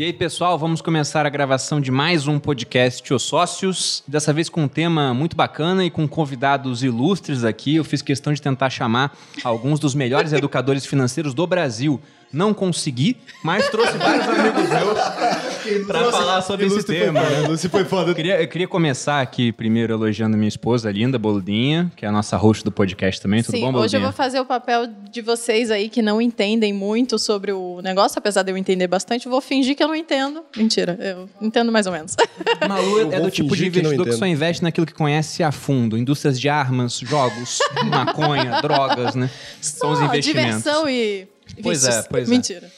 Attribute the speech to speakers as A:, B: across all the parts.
A: E aí, pessoal, vamos começar a gravação de mais um podcast Os Sócios. Dessa vez com um tema muito bacana e com convidados ilustres aqui. Eu fiz questão de tentar chamar alguns dos melhores educadores financeiros do Brasil. Não consegui, mas trouxe vários amigos meus para falar sobre esse tema.
B: Foi, né? Lúcio foi foda.
A: Eu queria, eu queria começar aqui primeiro elogiando minha esposa, linda, Boludinha, que é a nossa host do podcast também. Tudo
C: Sim,
A: bom, Boludinha?
C: hoje eu vou fazer o papel de vocês aí que não entendem muito sobre o negócio, apesar de eu entender bastante, vou fingir que eu não entendo. Mentira, eu entendo mais ou menos.
A: Malu é do tipo de
B: que
A: investidor que,
B: entendo.
A: só investe naquilo que conhece a fundo. Indústrias de armas, jogos, maconha, drogas, né? São os
C: Só
A: investimentos.
C: diversão e
A: Pois é, pois é.
C: Mentira.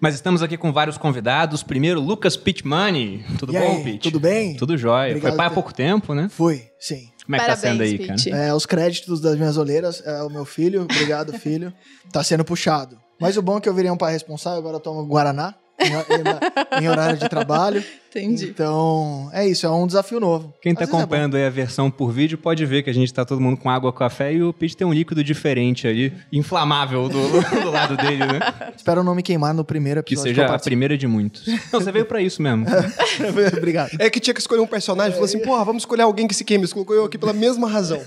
A: Mas estamos aqui com vários convidados. Primeiro, Lucas Pitmani. Tudo
D: E
A: bom,
D: aí,
A: Pit?
D: tudo bem?
A: Tudo jóia.
D: Obrigado
A: Foi pai há pouco tempo, né?
D: Fui, sim.
A: Como é que tá sendo aí,
C: Parabéns,
A: cara?
C: Pete.
D: É, os créditos das minhas olheiras é o meu filho. Obrigado, filho. Tá sendo puxado. Mas o bom é que eu virei um pai responsável, agora eu tomo Guaraná em, em- horário de trabalho.
C: Entendi.
D: Então, é isso, é um desafio novo.
A: Quem tá
D: vezes é
A: acompanhando aí a versão por vídeo pode ver que a gente tá todo mundo com água, café e o Pete tem um líquido diferente ali, inflamável do, do lado dele, né?
D: Espero não me queimar no primeiro
A: Que
D: episódio.
A: seja
D: eu
A: a primeira de muitos. Não, você veio pra isso mesmo.
D: Obrigado.
B: É que tinha que escolher um personagem. Falou assim, porra, vamos escolher alguém que se queime. Você colocou eu aqui pela mesma razão.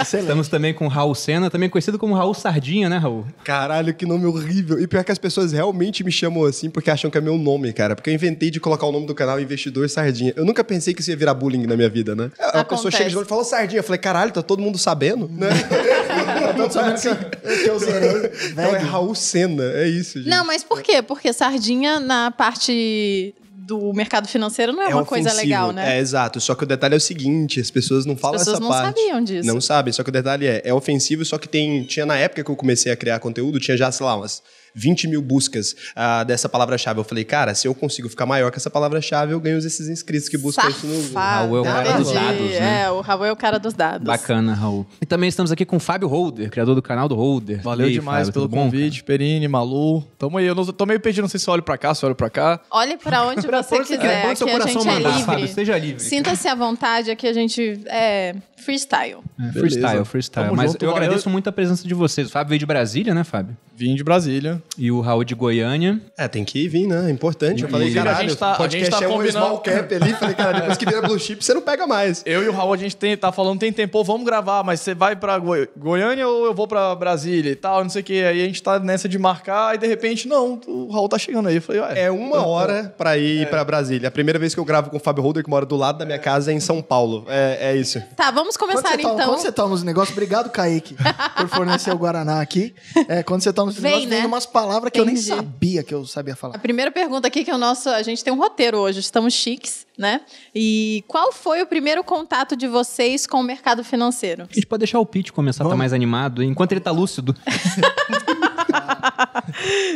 A: Estamos também com o Raul Senna, também conhecido como Raul Sardinha, né, Raul?
B: Caralho, que nome horrível. E pior que as pessoas realmente me chamam assim porque acham que é meu nome, cara. Porque eu inventei de colocar o nome do canal Investidor Sardinha. Eu nunca pensei que isso ia virar bullying na minha vida, né? A pessoa chega de novo e fala Sardinha. Eu falei, caralho, tá todo mundo sabendo, né?
D: Tá todo sabendo que eu, que eu zerei.
B: Então é. Raul Senna, é isso, gente.
C: Não, mas por quê? Porque sardinha na parte do mercado financeiro não é, uma coisa
B: ofensivo.
C: legal, né?
B: É, exato. Só que o detalhe é o seguinte, as pessoas não falam
C: pessoas
B: essa
C: não
B: parte.
C: sabiam disso.
B: Não sabem, só que o detalhe é, é ofensivo, só que tem, tinha na época que eu comecei a criar conteúdo, tinha já, sei lá, umas 20 mil buscas ah, dessa palavra-chave. Eu falei, cara, se eu consigo ficar maior que essa palavra-chave, eu ganho esses inscritos que buscam isso no Google.
C: Safado.
A: Raul é o cara
B: dos
A: dados, né?
C: É, o Raul é o cara dos dados.
A: Bacana, Raul. E também estamos aqui com o Fábio Holder, criador do canal do Holder.
E: Valeu
A: aí,
E: demais
A: Fábio,
E: pelo
A: tudo bom,
E: convite, Perini, Malu. Tamo aí, eu não, tô meio perdido, não sei se eu olho pra cá, se eu olho pra cá.
C: Olhe pra onde
A: Pra
C: você quiser,
A: pra onde seu
C: aqui a
A: coração
C: gente é
A: mandar,
C: livre.
A: Fábio, seja livre.
C: Sinta-se à vontade, aqui a gente é freestyle.
A: É, freestyle, freestyle.
E: Tamo
A: Mas
E: junto,
A: eu
E: valeu.
A: agradeço muito a presença de vocês. O Fábio veio de Brasília, né, Fábio?
E: Vim de Brasília.
A: E o Raul de Goiânia.
B: É, tem que vir, né? É importante. Eu falei,
E: Inclusive, a
B: caralho,
E: gente tá- a
B: podcast
E: gente tá
B: é um
E: combinando-
B: small cap ali. Falei, cara, depois que vira blue chip, você não pega mais.
E: Eu e o Raul, a gente tem, tá falando, tem tempo, vamos gravar, mas você vai pra Goi- Goiânia ou eu vou pra Brasília e tal, não sei o que. Aí a gente tá nessa de marcar e de repente, não, o Raul tá chegando aí. Eu falei, ué.
B: É uma hora pra ir pra Brasília. A primeira vez que eu gravo com o Fábio Holder, que mora do lado da minha casa, é em São Paulo. É, é isso.
C: Tá, vamos
D: Quando
C: começar
D: toma,
C: então.
D: quando você toma os negócios, obrigado, Kaique, por fornecer o Guaraná aqui. É, quando você toma
C: Vem,
D: negócios, vem
C: né?
D: umas palavras que eu nem
C: Entendi.
D: sabia que eu sabia
C: A
D: falar.
C: primeira pergunta aqui que é o nosso, a gente tem um roteiro hoje, estamos chiques, né? E qual foi o primeiro contato de vocês com o mercado financeiro?
A: A gente pode deixar o Pete começar a estar
D: Vamos.
A: mais animado, enquanto ele tá lúcido.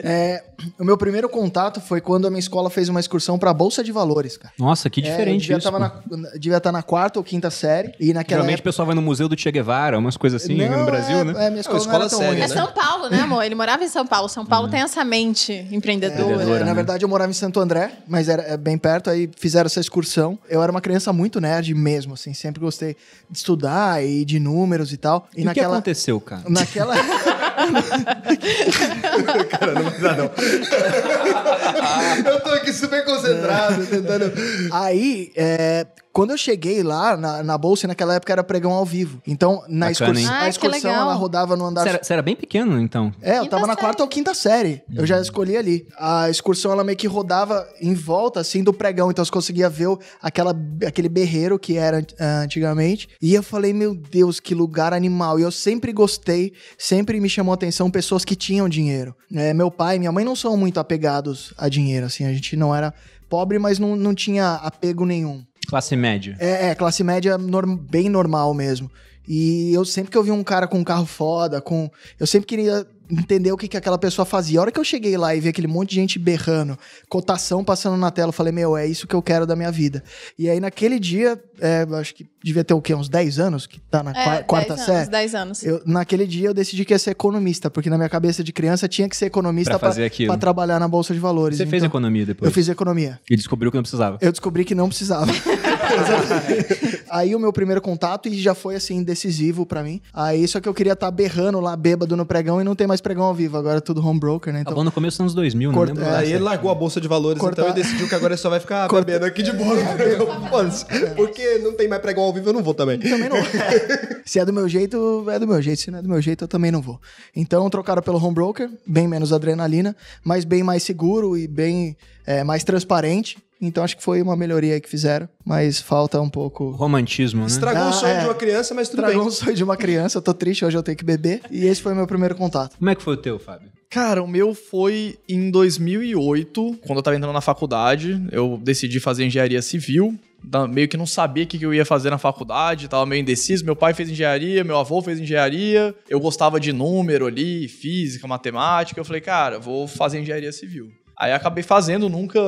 D: É, o meu primeiro contato foi quando a minha escola fez uma excursão pra Bolsa de Valores, cara.
A: Nossa, que
D: É, eu
A: diferente
D: devia,
A: isso.
D: tava
A: pô.
D: na, devia estar na quarta ou quinta série. E naquela
A: Geralmente o
D: época.
A: pessoal vai no Museu do Che Guevara, umas coisas assim
D: Não,
A: no Brasil,
D: é,
A: né?
D: É, minha escola,
B: escola
D: não era tão
B: séria,
D: ruim.
C: É
B: né?
C: São Paulo, né, amor? Ele morava em São Paulo. São Paulo tem essa mente empreendedora.
A: Empreendedora.
D: É,
A: né?
D: na verdade, eu morava em Santo André, mas era é, bem perto, aí fizeram essa excursão. Eu era uma criança muito nerd mesmo, assim, sempre gostei de estudar e de números e tal. E,
A: E o que
D: naquela.
A: aconteceu, cara?
D: Naquela.
B: Cara, não vai dar, não. eu tô aqui super concentrado, tentando.
D: Aí, é, quando eu cheguei lá na, na bolsa, naquela época era pregão ao vivo. Então, na
A: Bacana,
D: excursão?
C: Ah,
D: a excursão ela rodava no andar
A: Você era, você era bem pequeno, então.
D: É, eu
C: Quinta
D: tava na
C: série.
D: quarta ou quinta série. Eu já escolhi ali. A excursão, ela meio que rodava em volta, assim, do pregão. Então você conseguia ver o- aquela, aquele berreiro que era ah, antigamente. E eu falei, meu Deus, que lugar animal. E eu sempre gostei, sempre me chamou a atenção pessoas que tinham dinheiro. É, meu pai e minha mãe não são muito apegados a dinheiro, assim. A gente não era pobre, mas não, não tinha apego nenhum.
A: Classe média.
D: É, é, classe média norm- bem normal mesmo. E eu sempre que eu vi um cara com um carro foda, com. Eu sempre queria entender o que, que aquela pessoa fazia. A hora que eu cheguei lá e vi aquele monte de gente berrando, cotação passando na tela, eu falei, meu, é isso que eu quero da minha vida. E aí naquele dia, é, eu acho que devia ter o quê? Uns 10 anos que tá na
C: É,
D: qua- quarta
C: 10
D: série?
C: anos, 10 anos.
D: Eu, naquele dia eu decidi que ia ser economista, porque na minha cabeça de criança tinha que ser economista
A: pra
D: trabalhar na Bolsa de Valores.
A: Você fez
D: Então,
A: economia depois.
D: Eu fiz economia.
A: E descobriu que não precisava.
D: Eu descobri que não precisava. Aí o meu primeiro contato e já foi assim decisivo pra mim. Aí só que eu queria estar berrando lá bêbado no pregão e não tem mais pregão ao vivo, agora é tudo home broker, né?
A: Tava
D: Então
A: no começo dos anos 2000, não
D: Corta-
A: lembro.
D: é,
B: Aí ele largou a bolsa de valores,
D: Cortar-
B: então e decidiu que agora ele só vai ficar bebendo aqui de boa no pregão. Foda-se. Porque não tem mais pregão ao vivo, eu não vou também.
D: também não. se é do meu jeito, é do meu jeito. Se não é do meu jeito, eu também não vou. Então trocaram pelo home broker, bem menos adrenalina, mas bem mais seguro e bem é, mais transparente. Então acho que foi uma melhoria aí que fizeram, mas falta um pouco.
A: Romantismo, né?
B: Estragou
D: Ah,
B: o sonho
D: é.
B: de uma criança, mas tudo
D: Tragou
B: bem.
D: um sonho de uma criança, eu tô triste, hoje eu tenho que beber. E esse foi meu primeiro contato.
A: Como é que foi o teu, Fábio?
E: Cara, o meu foi em 2008, quando eu tava entrando na faculdade. Eu decidi fazer engenharia civil. Meio que não sabia o que que eu ia fazer na faculdade, tava meio indeciso. Meu pai fez engenharia, meu avô fez engenharia. Eu gostava de número ali, física, matemática. Eu falei, cara, vou fazer engenharia civil. Aí acabei fazendo, nunca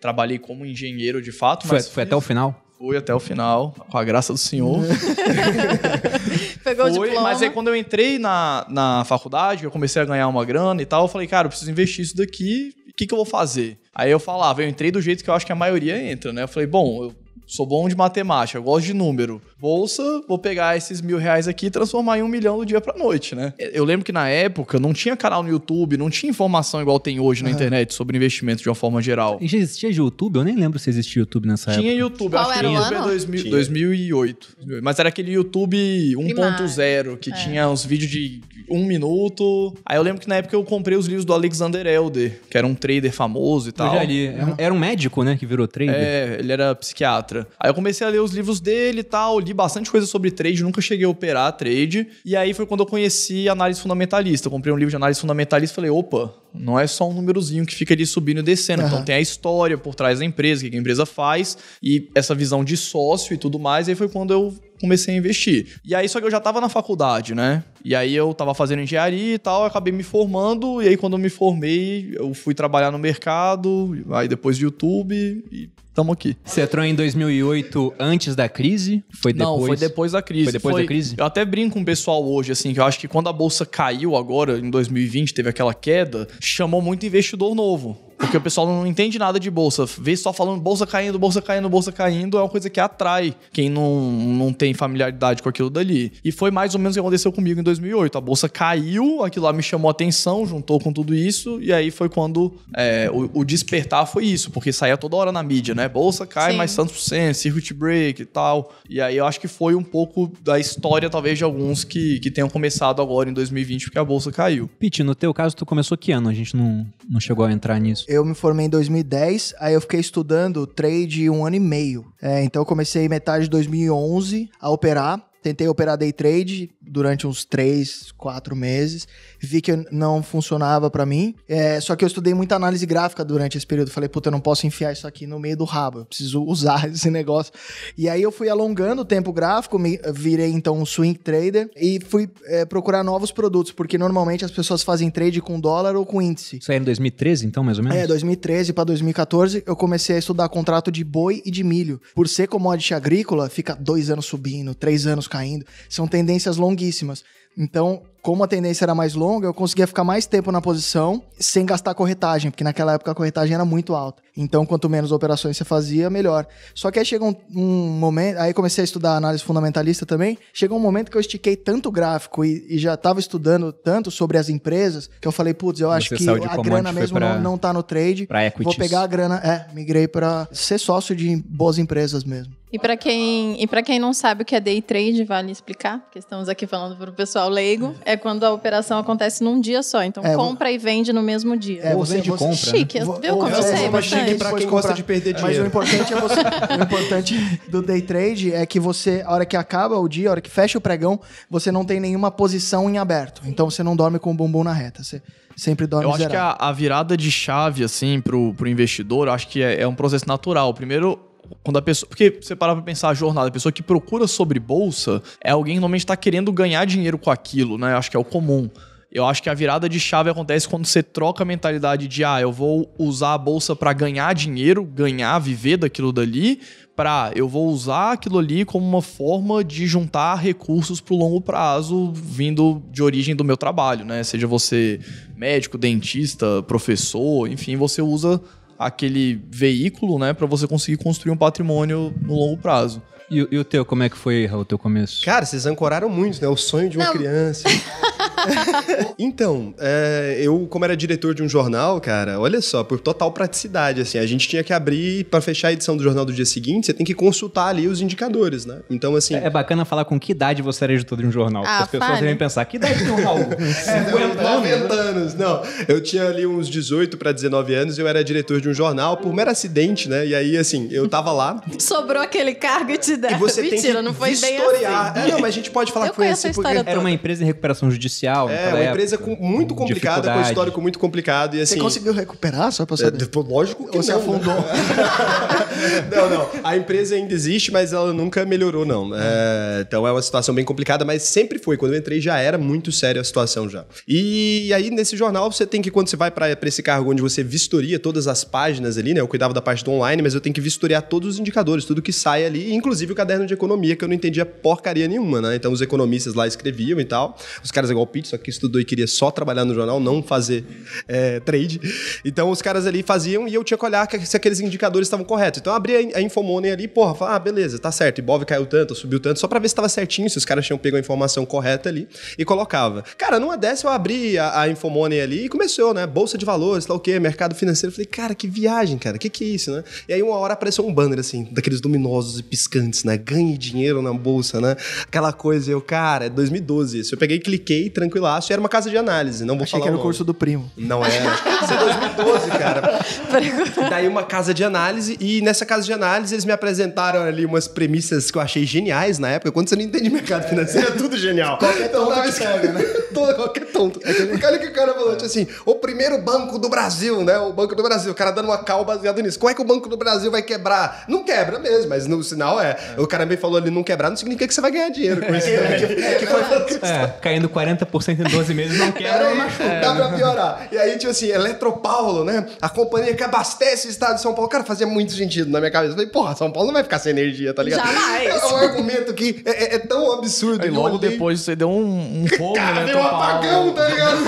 E: trabalhei como engenheiro de fato,
A: Foi,
E: mas
A: foi
E: fiz-
A: até o final?
E: fui até o final, com a graça do senhor.
C: Pegou o
E: Foi,
C: diploma.
E: mas aí quando eu entrei na, na faculdade, eu comecei a ganhar uma grana e tal, eu falei, cara, eu preciso investir isso daqui, o que, que eu vou fazer? Aí eu falava, eu entrei do jeito que eu acho que a maioria entra, né? Eu falei, bom, eu sou bom de matemática, eu gosto de número. Bolsa, vou pegar esses mil reais aqui e transformar em um milhão do dia pra noite, né? Eu lembro que na época não tinha canal no YouTube, não tinha informação igual tem hoje na internet sobre investimento de uma forma geral.
A: E já existia YouTube? Eu nem lembro se existia YouTube nessa
E: Tinha
A: época.
E: YouTube,
C: Qual
E: acho que
C: era o
E: YouTube é
C: ano?
E: 2000,
B: Tinha.
E: 2008. Mas era aquele YouTube 1.0, que tinha uns vídeos de um minuto. Aí eu lembro que na época eu comprei os livros do Alexander Elder, que era um trader famoso e
A: Eu
E: tal.
A: já li. Era um- Era um médico, né, que virou trader.
E: É, ele era psiquiatra. Aí eu comecei a ler os livros dele e tal, li bastante coisa sobre trade, nunca cheguei a operar trade. E aí foi quando eu conheci análise fundamentalista. Eu comprei um livro de análise fundamentalista e falei, opa, não é só um númerozinho que fica ali subindo e descendo. Então tem a história por trás da empresa, o que a empresa faz, e essa visão de sócio e tudo mais. E aí foi quando eu comecei a investir. E aí, só que eu já tava na faculdade, né? E aí eu tava fazendo engenharia e tal, acabei me formando, e aí quando eu me formei, eu fui trabalhar no mercado, aí depois de YouTube, e tamo aqui.
A: Você entrou em 2008 antes da crise? Foi depois?
E: Não, foi depois da crise.
A: Foi depois da crise?
E: Eu até brinco com o pessoal hoje, assim, que eu acho que quando a bolsa caiu agora, em 2020, teve aquela queda, chamou muito investidor novo. Porque o pessoal não entende nada de bolsa. Vê só falando bolsa caindo, bolsa caindo, bolsa caindo, é uma coisa que atrai quem não, não tem familiaridade com aquilo dali. E foi mais ou menos o que aconteceu comigo em 2008. A bolsa caiu, aquilo lá me chamou a atenção, juntou com tudo isso, e aí foi quando é, o, o despertar foi isso, porque saía toda hora na mídia, né? Bolsa cai
C: Sim.
E: mais tantos por cento, circuit break e tal. E aí eu acho que foi um pouco da história, talvez, de alguns que, que tenham começado agora em 2020, porque a bolsa caiu.
A: Pete, no teu caso, tu começou que ano? A gente não, não chegou a entrar nisso.
D: Eu me formei em 2010, aí eu fiquei estudando trade um ano e meio. É, então eu comecei metade de 2011 a operar. Tentei operar day trade durante uns 3, 4 meses. Vi que não funcionava pra mim. É, só que eu estudei muita análise gráfica durante esse período. Falei, puta, eu não posso enfiar isso aqui no meio do rabo. Eu preciso usar esse negócio. E aí eu fui alongando o tempo gráfico, me, virei então um swing trader e fui é, procurar novos produtos, porque normalmente as pessoas fazem trade com dólar ou com índice.
A: Isso aí era em 2013, então, mais ou menos?
D: É, 2013 para 2014, eu comecei a estudar contrato de boi e de milho. Por ser commodity agrícola, fica dois anos subindo, três anos caindo. São tendências longuíssimas. Então, como a tendência era mais longa, eu conseguia ficar mais tempo na posição sem gastar corretagem, porque naquela época a corretagem era muito alta. Então, quanto menos operações você fazia, melhor. Só que aí chega um, um momento, aí comecei a estudar análise fundamentalista também. Chegou um momento que eu estiquei tanto o gráfico e, e já estava estudando tanto sobre as empresas, que eu falei, putz, eu acho
A: Você
D: que a grana mesmo
A: pra-
D: não, não tá no trade. Vou pegar a grana, é, migrei para ser sócio de boas empresas mesmo.
C: E para quem, e pra quem não sabe o que é day trade, vale explicar, porque estamos aqui falando para o pessoal leigo, é quando a operação acontece num dia só. Então
D: É,
C: compra e vende no mesmo dia.
D: É,
A: Ou
D: você-
A: vende
D: você-
A: compra, né?
C: Chique,
D: Vou-
C: viu como
D: é,
C: eu sei
D: é,
B: mas chique
D: Depois
B: quem gosta de perder
D: Mas o
B: dinheiro.
D: importante é você. o importante do day trade é que você, a hora que acaba o dia, a hora que fecha o pregão, você não tem nenhuma posição em aberto. Então você não dorme com o bumbum na reta. Você sempre dorme
E: Eu acho que a, a virada de chave, assim, pro, pro investidor, eu acho que é, é um processo natural. Primeiro, quando a pessoa. Porque você parar pra pensar a jornada, a pessoa que procura sobre bolsa é alguém que normalmente tá querendo ganhar dinheiro com aquilo, né? Eu acho que é o comum. Eu acho que a virada de chave acontece quando você troca a mentalidade de, ah, eu vou usar a bolsa para ganhar dinheiro, ganhar, viver daquilo dali, para eu vou usar aquilo ali como uma forma de juntar recursos pro longo prazo, vindo de origem do meu trabalho, né? Seja você médico, dentista, professor, enfim, você usa aquele veículo, né, para você conseguir construir um patrimônio no longo prazo.
A: E, o- e o teu, como é que foi, Raul, o teu começo?
B: Cara, vocês ancoraram muito, né? O sonho de uma
C: Não.
B: criança. então, é, eu, como era diretor de um jornal, cara, olha só, por total praticidade, assim, a gente tinha que abrir, pra fechar a edição do jornal do dia seguinte, você tem que consultar ali os indicadores, né? Então, assim.
A: É bacana falar com que idade você era editor de um jornal. porque
C: Ah,
A: as pessoas
C: fale.
A: devem pensar, que idade tem o Raul?
B: É, 90 anos. Não, eu tinha ali uns 18 para 19 anos, eu era diretor de um jornal por mero acidente, né? E aí, assim, eu tava lá.
C: Sobrou aquele cargo e te deram.
B: E você
C: Mentira,
B: tem que
C: não foi bem
B: vistoriar.
C: assim.
B: É, não, mas a gente pode falar
C: Eu
B: que foi assim porque.
C: história
A: Era uma empresa em recuperação judicial.
B: É, uma
A: época.
B: empresa com- muito complicada, com
A: Dificuldade.
B: histórico muito complicado. E, assim,
D: Você conseguiu recuperar, só pra
B: É,
D: saber?
B: depois, lógico que
D: Ou você
B: não,
D: afundou?
B: né? não, não. A empresa ainda existe, mas ela nunca melhorou, não. É, então é uma situação bem complicada, mas sempre foi. Quando eu entrei já era muito séria a situação já. E aí nesse jornal você tem que, quando você vai para esse cargo onde você vistoria todas as páginas ali, né? Eu cuidava da parte do online, mas eu tenho que vistoriar todos os indicadores, tudo que sai ali, inclusive o caderno de economia, que eu não entendia porcaria nenhuma, né? Então os economistas lá escreviam e tal. Os caras igual o Pete, só que estudou e queria só trabalhar no jornal, não fazer é, trade. Então os caras ali faziam e eu tinha que olhar se aqueles indicadores estavam corretos. Então eu abria a Infomoney ali, porra, falava, ah, beleza, tá certo. Ibov caiu tanto, subiu tanto, só pra ver se tava certinho, se os caras tinham pego a informação correta ali e colocava. Cara, numa dessa eu abri a, a Infomoney ali e começou, né? Bolsa de valores, tal o quê, mercado financeiro. Eu falei, cara, que viagem, cara, que que é isso, né? E aí uma hora apareceu um banner assim, daqueles luminosos e piscantes, né? Ganhe dinheiro na bolsa, né? Aquela coisa, eu, cara, é 2012 isso. Eu peguei, cliquei, tranquilaço, e era uma casa de análise, não vou
D: Achei
B: falar
D: que era o
B: nome.
D: curso do primo.
B: Não era. Isso é 2012, cara. Daí uma casa de análise, e nessa casa de análise eles me apresentaram ali umas premissas que eu achei geniais na época. Quando você não entende mercado financeiro, é tudo genial. Qualquer tonto
D: te pega, né?
B: Todo, qualquer tonto. Olha o que o cara falou, tipo assim, o primeiro banco do Brasil, né? O Banco do Brasil. O cara dando uma cal baseado nisso. Como é que o Banco do Brasil vai quebrar? Não quebra mesmo, mas no sinal é. O cara me falou ali, não quebrar, não significa que você vai ganhar dinheiro com isso. né? Que foi
A: É, caindo 40% em 12 meses não quebra, mas
B: isso, dá pra piorar. E aí, tipo assim, Eletropaulo, né? A companhia que abastece o estado de São Paulo. Cara, fazia muito sentido na minha cabeça. Eu falei, porra, São Paulo não vai ficar sem energia, tá ligado?
C: Jamais.
B: É um argumento que é, é- é tão absurdo.
E: Aí
B: Eu
E: logo
B: olhei,
E: depois você deu um, um fogo,
B: Cara,
E: né?
B: deu um apagão, tá ligado?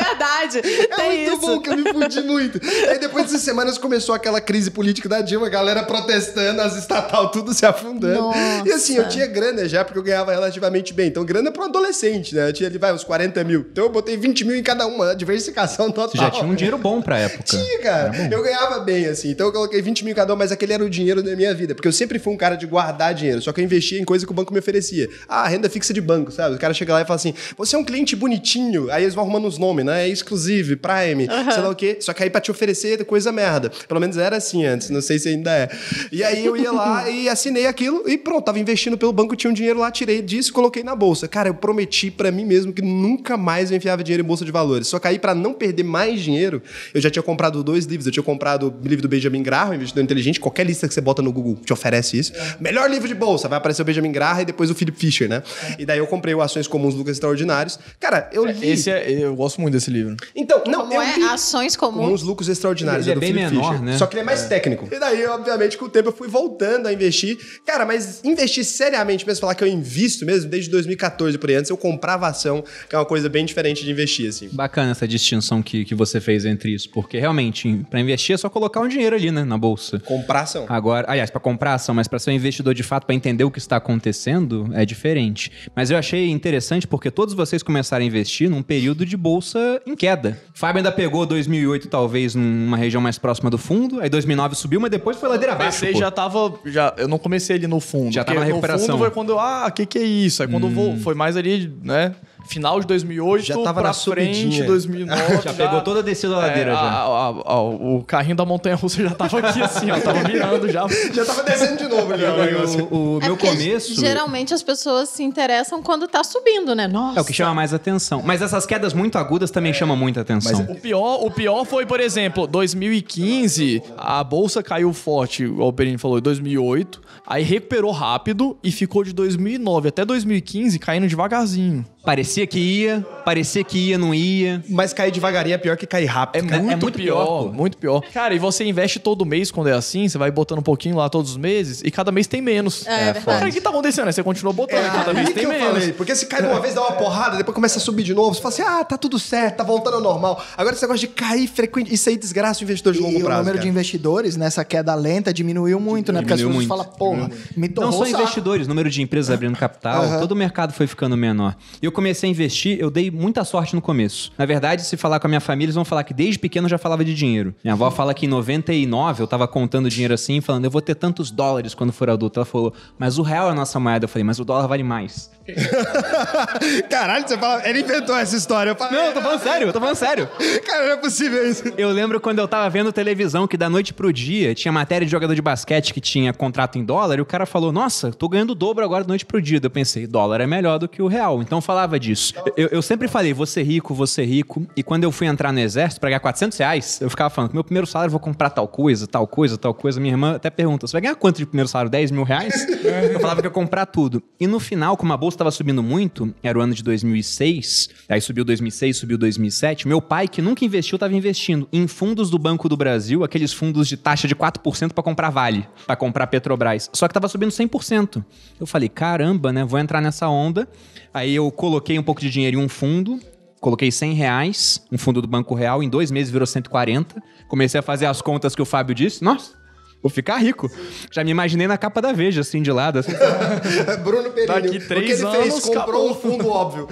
C: É verdade.
B: É
C: Tem
B: muito
C: isso.
B: bom que eu me fudi muito. Aí depois dessas semanas começou aquela crise política da Dilma, a galera protestando, as estatal tudo se afundando.
C: Nossa.
B: E assim, eu tinha grana já, porque eu ganhava relativamente bem. Então, grana pra um adolescente, né? Eu tinha ali, vai, uns 40 mil. Então eu botei 20 mil em cada uma, diversificação total.
A: Você já tinha um dinheiro bom pra época.
B: Tinha, cara. Eu ganhava bem, assim. Então eu coloquei 20 mil em cada um, mas aquele era o dinheiro da minha vida. Porque eu sempre fui um cara de guardar dinheiro. Só que eu investia em coisa que o banco me oferecia. Ah, renda fixa de banco, sabe? O cara chega lá e fala assim: você é um cliente bonitinho. Aí eles vão arrumando os nomes, né? É exclusive, Prime, sei lá o quê. Só que aí pra te oferecer coisa merda. Pelo menos era assim antes, não sei se ainda é. E aí eu ia lá e assinei aquilo e pronto, tava investindo pelo banco, tinha um dinheiro lá, tirei disso e coloquei na bolsa. Cara, eu prometi pra mim mesmo que nunca mais eu enfiava dinheiro em bolsa de valores. Só que aí pra não perder mais dinheiro, eu já tinha comprado dois livros. Eu tinha comprado o livro do Benjamin Graham, Investidor Inteligente. Qualquer lista que você bota no Google te oferece isso. Melhor livro de bolsa, vai aparecer o Benjamin Graham e depois o Philip Fisher, né? E daí eu comprei o Ações Comuns Lucas Extraordinários. Cara, eu li.
E: Esse é, eu gosto muito desse livro.
B: Então, não,
C: Como
B: eu
C: é?
B: li.
C: Ações comuns.
B: Comuns lucros extraordinários.
A: Ele é
B: do
A: bem
B: Philip
A: menor,
B: Fisher.
A: né?
B: Só que ele é mais técnico. E daí, obviamente, com o tempo eu fui voltando a investir. Cara, mas investir seriamente mesmo, falar que eu invisto mesmo, desde 2014 por aí. Antes eu comprava ação, que é uma coisa bem diferente de investir, assim.
A: Bacana essa distinção que, que você fez entre isso, porque realmente, pra investir é só colocar um dinheiro ali, né, na bolsa.
B: Comprar ação.
A: Agora, aliás, pra comprar ação, mas pra ser um investidor de fato, pra entender o que está acontecendo, é diferente. Mas eu achei interessante porque todos vocês começaram a investir num período de bolsa em queda. Fábio ainda pegou 2008 talvez numa região mais próxima do fundo, aí 2009 subiu, mas depois foi ladeira abaixo. Pô.
E: já tava. Já, eu não comecei ali no fundo.
A: Já tava na recuperação.
E: No fundo foi quando eu. Ah, o que, que é isso? Aí quando eu vou, foi mais ali, né? Final de 2008
B: Já tava
E: pra
B: na
E: frente,
B: subidinha.
E: 2009.
A: Já pegou toda a descida da ladeira
E: é,
A: já.
E: a- a- a- o carrinho da montanha russa já tava aqui assim, ó. Tava virando já.
B: Já tava descendo de novo ali o.
A: O,
C: É
A: meu começo.
C: Geralmente as pessoas se interessam quando tá subindo, né? Nossa.
A: É o que chama mais atenção. Mas essas quedas muito agudas também chamam muita atenção.
E: O pior, o pior foi, por exemplo, 2015, a bolsa caiu forte, o Perini falou, em 2008, aí recuperou rápido e ficou de 2009 até 2015 caindo devagarzinho.
A: Parecia que ia, parecia que ia, não ia.
B: Mas cair devagarinho é pior que cair rápido.
E: É, muito,
A: muito
E: pior,
A: pior,
E: muito pior. Cara, e você investe todo mês quando é assim, você vai botando um pouquinho lá todos os meses e cada mês tem menos.
C: É, é verdade.
E: Cara, o que tá acontecendo? Aí você continua botando,
B: É
E: e cada
B: que
E: tem
B: eu
E: menos.
B: falei. Porque se cai de uma vez, dá uma porrada, depois começa a subir de novo. Você fala assim, ah, tá tudo certo, tá voltando ao normal. Agora esse negócio de cair frequente, isso aí desgraça o investidor de
D: E
B: longo
D: o
B: prazo.
D: número
B: cara.
D: de investidores nessa queda lenta diminuiu muito, né? Porque as
A: Diminuiu
D: pessoas falam, porra, me torrou
A: Não só
D: o
A: investidores, número de empresas abrindo capital, todo o mercado foi ficando menor. E eu comecei a investir, eu dei muita sorte no começo. Na verdade, se falar com a minha família, eles vão falar que desde pequeno eu já falava de dinheiro. Minha avó fala que em 99 eu tava contando dinheiro assim, falando, eu vou ter tantos dólares quando for adulto. Ela falou, mas o real é a nossa moeda. Eu falei, mas o dólar vale mais.
B: Caralho, você fala, ele inventou essa história. Eu falei,
A: Não, eu tô falando sério, eu tô falando sério.
B: Cara, não é possível isso.
A: Eu lembro quando eu tava vendo televisão que da noite pro dia tinha matéria de jogador de basquete que tinha contrato em dólar e o cara falou: Nossa, tô ganhando o dobro agora da noite pro dia. Eu pensei: dólar é melhor do que o real. Então eu falava disso. Eu, eu sempre falei: Vou ser rico, vou ser rico. E quando eu fui entrar no exército pra ganhar 400 reais, eu ficava falando: meu primeiro salário eu vou comprar tal coisa, tal coisa, tal coisa. Minha irmã até pergunta: Você vai ganhar quanto de primeiro salário? 10 mil reais? eu falava que ia comprar tudo. E no final, como a bolsa tava subindo muito, era o ano de 2006, aí subiu 2006, subiu 2007. Meu pai, que nunca investiu, tava investindo em fundos do Banco do Brasil, aqueles fundos de taxa de 4% pra comprar Vale, pra comprar Petrobras. Só que tava subindo 100%. Eu falei, caramba, né? Vou entrar nessa onda. Aí eu coloquei um pouco de dinheiro em um fundo, Coloquei 100 reais, um fundo do Banco Real, em dois meses virou 140. Comecei a fazer as contas que o Fábio disse. Nossa, vou ficar rico. Já me imaginei na capa da Veja, assim, de lado. Assim.
B: Bruno Perini.
E: Daqui
B: o que
E: três
B: ele fez?
E: anos,
B: Comprou
E: acabou.
B: um fundo óbvio.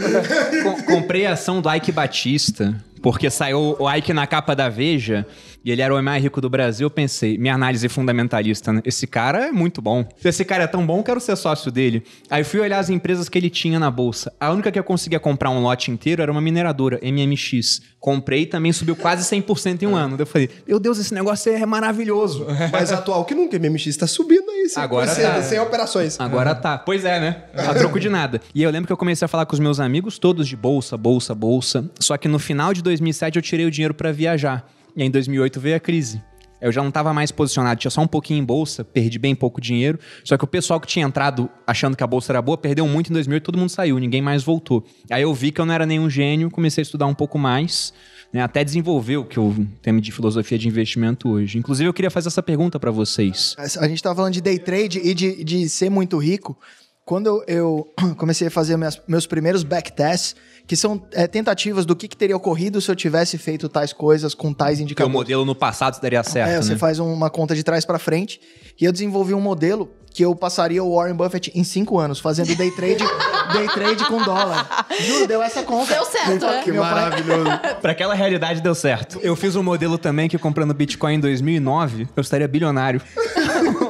A: Com- comprei a ação do Ike Batista, porque saiu o Ike na capa da Veja e ele era o homem mais rico do Brasil. Eu pensei, minha análise fundamentalista, né? Esse cara é muito bom. Se esse cara é tão bom, eu quero ser sócio dele. Aí fui olhar as empresas que ele tinha na bolsa. A única que eu conseguia comprar um lote inteiro era uma mineradora, MMX. Comprei e também subiu quase 100% em um ano. Eu falei, meu Deus, esse negócio é maravilhoso.
B: Mas atual que nunca, MMX tá subindo aí. 100%,
A: Agora
B: sem,
A: tá.
B: sem operações.
A: Agora tá. Pois é, né? A troco de nada. E eu lembro que eu comecei a falar com os meus amigos todos de bolsa, bolsa, bolsa. Só que no final de 2007 eu tirei o dinheiro pra viajar. E aí em 2008 veio a crise. Eu já não tava mais posicionado, tinha só um pouquinho em bolsa, perdi bem pouco dinheiro. Só que o pessoal que tinha entrado achando que a bolsa era boa, perdeu muito em 2008, todo mundo saiu, ninguém mais voltou. Aí eu vi que eu não era nenhum gênio, comecei a estudar um pouco mais, né, até desenvolver o que eu tenho de filosofia de investimento hoje. Inclusive eu queria fazer essa pergunta pra vocês.
D: A gente tava falando de day trade e de, de ser muito rico. Quando eu, comecei a fazer minhas- meus primeiros backtests, que são é, tentativas do que, que teria ocorrido se eu tivesse feito tais coisas com tais
A: Porque o
D: indicadores.
A: modelo no passado daria certo,
D: é, você
A: né?
D: faz uma conta de trás pra frente. E eu desenvolvi um modelo que eu passaria o Warren Buffett em cinco anos, fazendo day trade, day trade com dólar. Juro, deu essa conta.
C: Deu certo, né?
B: Que
D: Meu pai-
B: maravilhoso.
A: Pra aquela realidade deu certo. Eu fiz um modelo também que comprando Bitcoin em 2009, eu estaria bilionário.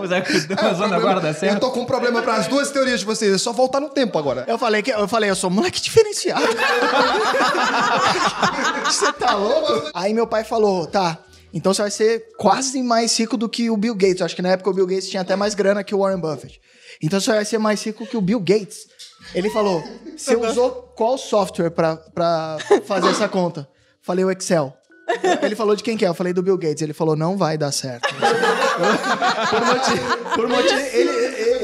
A: Será que Deus agora dá
B: Eu
A: certo?
B: tô com um problema para as duas teorias de vocês. É só voltar no tempo agora.
D: Eu falei que eu falei, eu sou moleque diferenciado. você tá louco? Aí meu pai falou, tá. Então você vai ser quase mais rico do que o Bill Gates. Acho que na época o Bill Gates tinha até mais grana que o Warren Buffett. Então você vai ser mais rico que o Bill Gates. Ele falou: você usou qual software pra fazer essa conta? Falei o Excel. Ele falou de quem que é? Eu falei do Bill Gates. Ele falou: não vai dar certo. por motivo. Por motivo ele,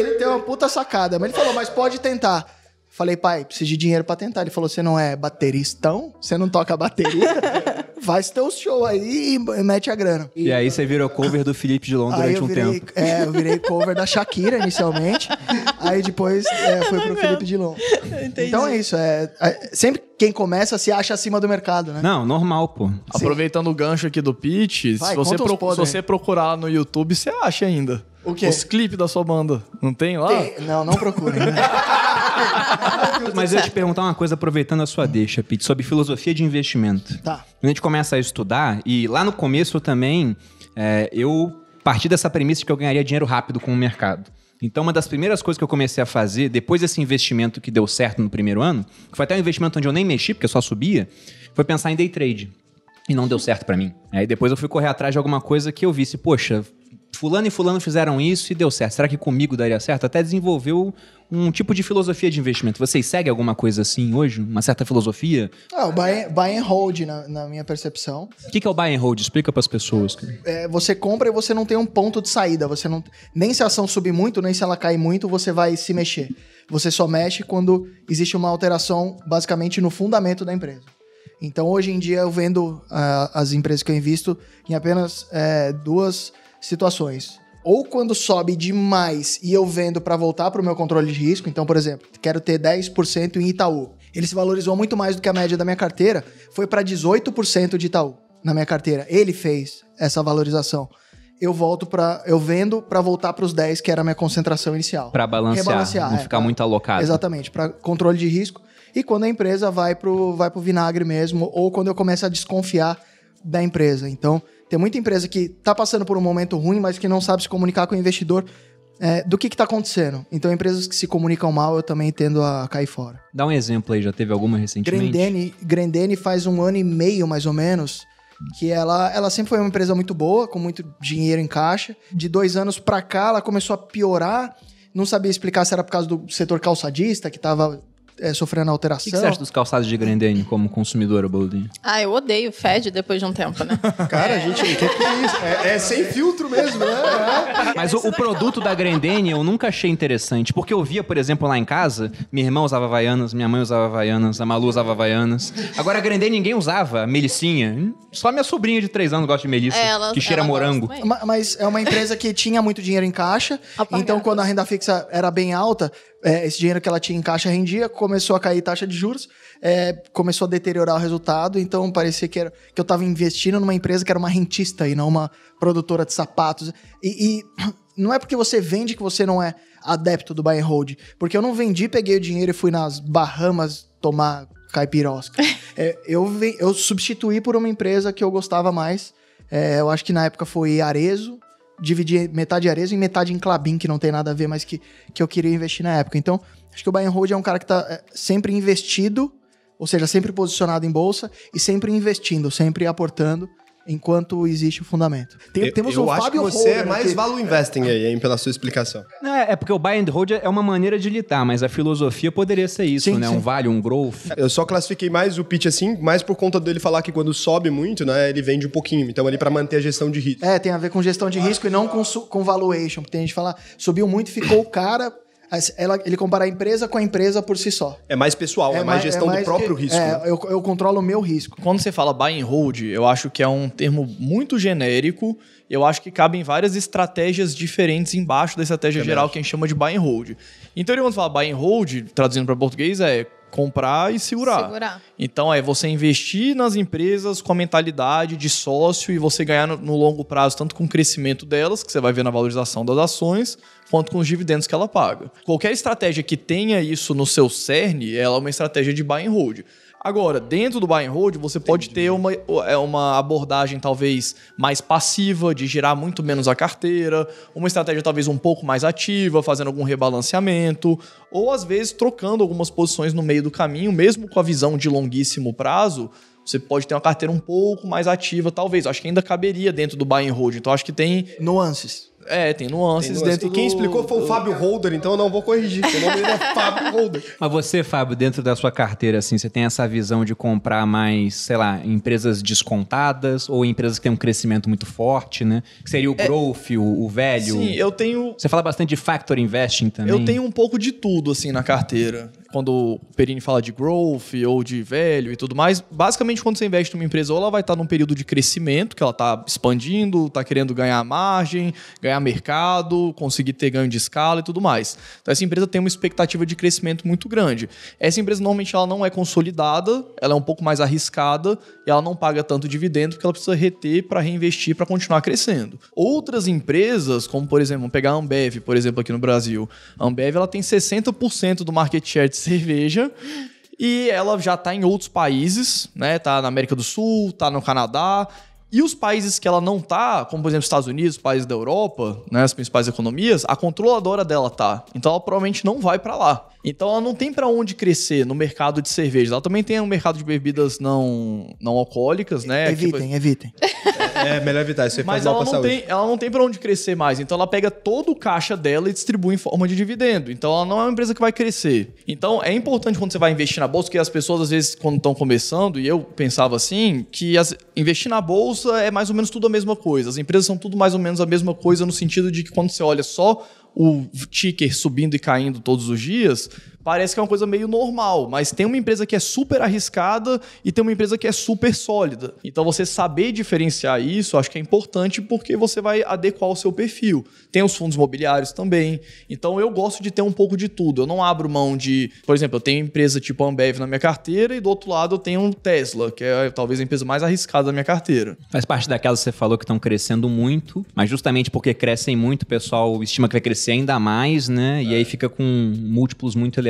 D: ele tem uma puta sacada. Mas ele falou: mas pode tentar. Falei, pai, preciso de dinheiro pra tentar. Ele falou: você não é bateristão? Você não toca bateria? Faz teu show aí e mete a grana.
A: E aí você virou cover do Felipe Dilon durante
D: eu
A: um
D: virei,
A: tempo.
D: é, eu virei cover da Shakira inicialmente. aí depois é, foi pro Felipe Dilon. Então é isso. É, é, sempre quem começa se acha acima do mercado, né?
A: Não, normal, pô.
E: Aproveitando o gancho aqui do pitch,
D: Vai,
E: se, você pro- se você procurar no YouTube, você acha ainda.
D: O quê?
E: Os clipes da sua banda. Não tem lá?
D: Tem- não, não procurem. né?
A: Mas eu ia te perguntar uma coisa, aproveitando a sua deixa, Pete, sobre filosofia de investimento.
D: Tá.
A: Quando a gente começa a estudar, e lá no começo eu também, é, eu parti dessa premissa de que eu ganharia dinheiro rápido com o mercado. Então, uma das primeiras coisas que eu comecei a fazer, depois desse investimento que deu certo no primeiro ano, que foi até um investimento onde eu nem mexi, porque eu só subia, foi pensar em day trade. E não deu certo pra mim. Aí depois eu fui correr atrás de alguma coisa que eu visse, poxa, fulano e fulano fizeram isso e deu certo. Será que comigo daria certo? Até desenvolveu um tipo de filosofia de investimento. Vocês seguem alguma coisa assim hoje? Uma certa filosofia?
D: Ah, o buy, buy and hold, na, na minha percepção.
A: O que, que é o buy and hold? Explica para as pessoas.
D: É, você compra e você não tem um ponto de saída. Você não, nem se a ação subir muito, nem se ela cair muito, você vai se mexer. Você só mexe quando existe uma alteração, basicamente, no fundamento da empresa. Então, hoje em dia, eu vendo uh, as empresas que eu invisto em apenas é, duas situações. Ou quando sobe demais e eu vendo para voltar para o meu controle de risco. Então, por exemplo, quero ter 10% em Itaú. Ele se valorizou muito mais do que a média da minha carteira. Foi para 18% de Itaú na minha carteira. Ele fez essa valorização eu volto para eu vendo para voltar para os 10 que era a minha concentração inicial.
A: Para balancear, não é, ficar pra, muito alocado.
D: Exatamente, para controle de risco. E quando a empresa vai pro vai pro vinagre mesmo ou quando eu começo a desconfiar da empresa. Então, tem muita empresa que está passando por um momento ruim, mas que não sabe se comunicar com o investidor é, do que está acontecendo. Então, empresas que se comunicam mal, eu também tendo a cair fora.
A: Dá um exemplo aí, já teve alguma recentemente?
D: Grendene, Grendene faz um ano e meio, mais ou menos, que ela, ela sempre foi uma empresa muito boa, com muito dinheiro em caixa. De dois anos para cá, ela começou a piorar. Não sabia explicar se era por causa do setor calçadista, que estava é, sofrendo alteração. O
A: que, que, você acha dos calçados de Grendene como consumidora, Boldin?
C: Ah, eu odeio fed depois de um tempo, né?
B: Cara, gente, o que, que, é isso? É, é, sem filtro mesmo, né? É.
A: Mas o, o, produto da Grendene eu nunca achei interessante, porque eu via, por exemplo, lá em casa, minha irmã usava Havaianas, minha mãe usava Havaianas, a Malu usava Havaianas. Agora a Grendene ninguém usava, Melicinha. Só minha sobrinha de 3 anos gosta de Melissa, é, ela, que cheira morango.
D: Mas é uma empresa que tinha muito dinheiro em caixa, então quando a renda fixa era bem alta, é, esse dinheiro que ela tinha em caixa rendia, começou a cair taxa de juros, é, começou a deteriorar o resultado, então parecia que, era, que eu estava investindo numa empresa que era uma rentista e não uma produtora de sapatos. E, e, não é porque você vende que você não é adepto do buy and hold, porque eu não vendi, peguei o dinheiro e fui nas Bahamas tomar caipirosca. é, eu, eu substituí por uma empresa que eu gostava mais, é, eu acho que na época foi Arezo, dividi metade em Arezo e metade em Clabin, que não tem nada a ver, mas que, que eu queria investir na época. Então, acho que o buy and hold é um cara que está é, sempre investido, ou seja, sempre posicionado em bolsa e sempre investindo, sempre aportando enquanto existe o fundamento.
B: Tem, eu, temos eu um acho Fábio que você Holder é mais aqui. value investing aí, hein, pela sua explicação.
A: Não, é, é porque o buy and hold é uma maneira de lidar, mas a filosofia poderia ser isso, sim, né? Sim. Um vale, um growth.
B: Eu só classifiquei mais o pitch assim, mais por conta dele falar que quando sobe muito, né, ele vende um pouquinho. Então ali para manter a gestão de risco.
D: É, tem a ver com gestão de risco e não com, com valuation, porque tem gente que fala, subiu muito e ficou o cara ela, ele compara a empresa com a empresa por si só.
B: É mais pessoal, é, é mais, gestão é mais do próprio que, risco. É,
D: né? eu, eu controlo o meu risco.
E: Quando você fala buy and hold, eu acho que é um termo muito genérico. Eu acho que cabem várias estratégias diferentes embaixo da estratégia geral que a gente chama de buy and hold. Então, quando fala buy and hold, traduzindo para português, é comprar e segurar. segurar. Então é você investir nas empresas com a mentalidade de sócio e você ganhar no, no, longo prazo, tanto com o crescimento delas, que você vai ver na valorização das ações, quanto com os dividendos que ela paga. Qualquer estratégia que tenha isso no seu cerne, ela é uma estratégia de buy and hold. Agora, dentro do buy and hold, você pode ter uma, é, uma abordagem talvez mais passiva, de girar muito menos a carteira, uma estratégia talvez um pouco mais ativa, fazendo algum rebalanceamento, ou às vezes trocando algumas posições no meio do caminho, mesmo com a visão de longuíssimo prazo, você pode ter uma carteira um pouco mais ativa, talvez. Acho que ainda caberia dentro do buy and hold. Então acho que tem
D: nuances.
E: É, tem nuances, tem dentro
B: E quem
E: do...
B: explicou foi o Fábio Holder, então eu não vou corrigir. O nome dele é Fábio Holder.
A: Mas você, Fábio, dentro da sua carteira, assim, você tem essa visão de comprar mais, sei lá, empresas descontadas ou empresas que têm um crescimento muito forte, né? Que seria o é... growth, o, o, velho.
E: Sim, eu tenho...
A: Você fala bastante de factor investing também.
E: Eu tenho um pouco de tudo, assim, na carteira quando o Perini fala de growth ou de velho e tudo mais, basicamente quando você investe numa empresa, ou ela vai estar num período de crescimento, que ela está expandindo, está querendo ganhar margem, ganhar mercado, conseguir ter ganho de escala e tudo mais. Então essa empresa tem uma expectativa de crescimento muito grande. Essa empresa normalmente ela não é consolidada, ela é um pouco mais arriscada e ela não paga tanto dividendo porque ela precisa reter para reinvestir para continuar crescendo. Outras empresas, como por exemplo, vamos pegar a Ambev, por exemplo, aqui no Brasil. A Ambev ela tem 60% do market share de cerveja. E ela já está em outros países, né? Tá na América do Sul, tá no Canadá. E os países que ela não tá, como por exemplo Estados Unidos, países da Europa, né, as principais economias, a controladora dela tá. Então ela provavelmente não vai para lá. Então ela não tem para onde crescer no mercado de cerveja. Ela também tem um mercado de bebidas não não alcoólicas, né?
D: Evitem, Aqui, evitem.
B: É melhor evitar, isso aí
E: Mas
B: faz
E: ela não,
B: saúde.
E: tem, ela não tem pra onde crescer mais. Então ela pega todo o caixa dela e distribui em forma de dividendo. Então ela não é uma empresa que vai crescer. Então é importante quando você vai investir na bolsa, que as pessoas, às vezes, quando estão começando, e eu pensava assim, que as- investir na bolsa é mais ou menos tudo a mesma coisa. As empresas são tudo mais ou menos a mesma coisa, no sentido de que quando você olha só o ticker subindo e caindo todos os dias, parece que é uma coisa meio normal, mas tem uma empresa que é super arriscada e tem uma empresa que é super sólida. Então você saber diferenciar isso, acho que é importante porque você vai adequar o seu perfil. Tem os fundos imobiliários também. Então eu gosto de ter um pouco de tudo. Eu não abro mão de, por exemplo, eu tenho empresa tipo Ambev na minha carteira e do outro lado eu tenho um Tesla, que é talvez a empresa mais arriscada da minha carteira.
A: Faz parte daquelas que você falou que estão crescendo muito, mas justamente porque crescem muito, o pessoal estima que vai crescer ainda mais, né? E aí fica com múltiplos muito elevados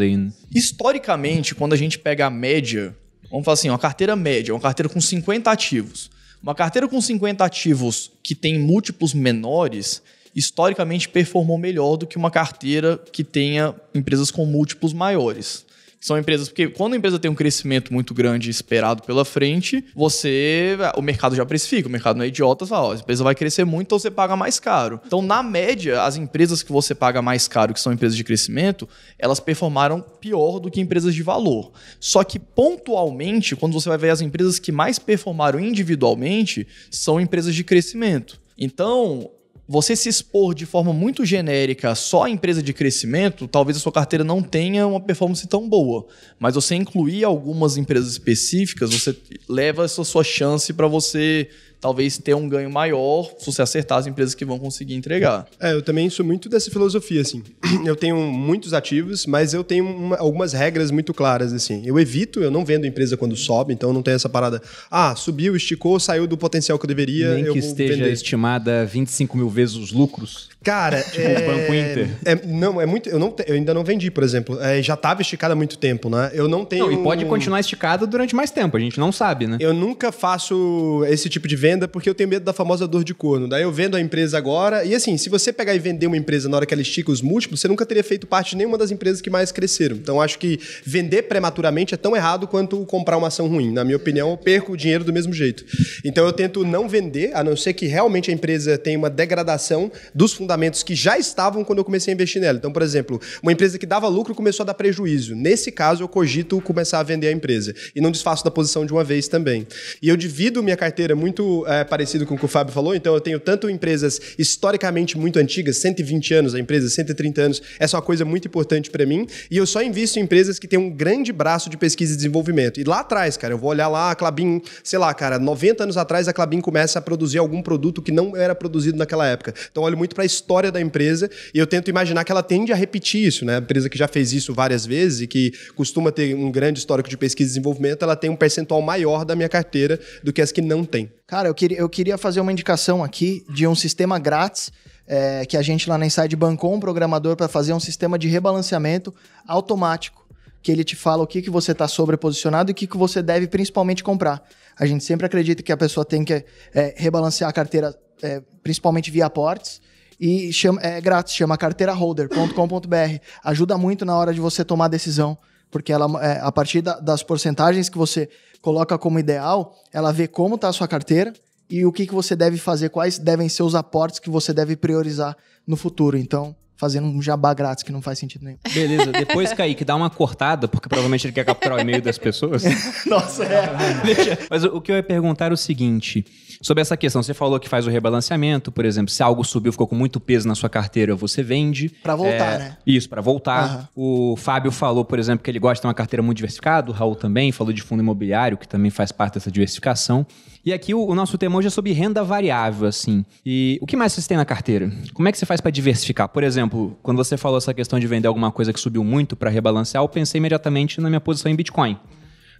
A: aí. né?
E: Historicamente, quando a gente pega a média, vamos falar assim, uma carteira média, uma carteira com 50 ativos. Uma carteira com 50 ativos que tem múltiplos menores, historicamente performou melhor do que uma carteira que tenha empresas com múltiplos maiores. São empresas, porque quando a empresa tem um crescimento muito grande esperado pela frente, você. O mercado já precifica, o mercado não é idiota, você fala, ó, a empresa vai crescer muito, então você paga mais caro. Então, na média, as empresas que você paga mais caro, que são empresas de crescimento, elas performaram pior do que empresas de valor. Só que, pontualmente, quando você vai ver as empresas que mais performaram individualmente, são empresas de crescimento. Então, você se expor de forma muito genérica só a empresa de crescimento, talvez a sua carteira não tenha uma performance tão boa. Mas você incluir algumas empresas específicas, você leva essa sua chance para você talvez ter um ganho maior se você acertar as empresas que vão conseguir entregar.
B: É, eu também sou muito dessa filosofia, assim. Eu tenho muitos ativos, mas eu tenho uma- algumas regras muito claras, assim. Eu evito, eu não vendo empresa quando sobe, então não tem essa parada. Ah, subiu, esticou, saiu do potencial que eu deveria,
A: Nem
B: eu
A: que esteja
B: vender.
A: estimada 25 mil vezes os lucros.
B: Cara,
A: Tipo o Banco Inter.
B: é- não, é muito. Eu, não, eu ainda não vendi, por exemplo. É, já estava esticado há muito tempo, né? Eu não tenho.
A: Não, e pode continuar esticada durante mais tempo, a gente não sabe, né?
B: Eu nunca faço esse tipo de venda porque eu tenho medo da famosa dor de corno. Daí eu vendo a empresa agora. E assim, se você pegar e vender uma empresa na hora que ela estica os múltiplos, você nunca teria feito parte de nenhuma das empresas que mais cresceram. Então acho que vender prematuramente é tão errado quanto comprar uma ação ruim. Na minha opinião, eu perco o dinheiro do mesmo jeito. Então eu tento não vender, a não ser que realmente a empresa tenha uma degradação dos fundamentos que já estavam quando eu comecei a investir nela. Então, por exemplo, uma empresa que dava lucro começou a dar prejuízo. Nesse caso, eu cogito começar a vender a empresa. E não desfaço da posição de uma vez também. E eu divido minha carteira muito é, parecido com o que o Fábio falou. Então, eu tenho tanto empresas historicamente muito antigas, 120 anos a empresa, 130 anos. Essa é uma coisa muito importante para mim. E eu só invisto em empresas que têm um grande braço de pesquisa e desenvolvimento. E lá atrás, cara, eu vou olhar lá a Clabin, sei lá, cara, 90 anos atrás a Clabin começa a produzir algum produto que não era produzido naquela época. Então, olho muito para a história da empresa e eu tento imaginar que ela tende a repetir isso, né? A empresa que já fez isso várias vezes e que costuma ter um grande histórico de pesquisa e desenvolvimento, ela tem um percentual maior da minha carteira do que as que não tem.
D: Cara, eu queria, eu queria fazer uma indicação aqui de um sistema grátis é, que a gente lá na Inside bancou um programador para fazer um sistema de rebalanceamento automático. Que ele te fala o que, que você está sobreposicionado e o que, que você deve principalmente comprar. A gente sempre acredita que a pessoa tem que é, rebalancear a carteira, é, principalmente via aportes. E chama, é grátis, chama carteiraholder.com.br. Ajuda muito na hora de você tomar a decisão porque ela, é, a partir da- das porcentagens que você coloca como ideal, ela vê como está a sua carteira e o que, que você deve fazer, quais devem ser os aportes que você deve priorizar no futuro. Então, fazendo um jabá grátis que não faz sentido nenhum.
A: Beleza, depois, Kaique, dá uma cortada, porque provavelmente ele quer capturar o e-mail das pessoas.
D: Nossa, é.
A: Mas o, que eu ia perguntar é o seguinte: sobre essa questão, você falou que faz o rebalanceamento, por exemplo, se algo subiu, ficou com muito peso na sua carteira, você vende.
D: Pra voltar,
A: É,
D: né?
A: Isso, pra voltar.
D: Aham.
A: O Fábio falou, por exemplo, que ele gosta de ter uma carteira muito diversificada, o Raul também falou de fundo imobiliário, que também faz parte dessa diversificação. E aqui o, o nosso tema hoje é sobre renda variável, assim. E o que mais vocês têm na carteira? Como é que você faz pra diversificar? Por exemplo, quando você falou essa questão de vender alguma coisa que subiu muito pra rebalancear, eu pensei imediatamente na minha posição em Bitcoin.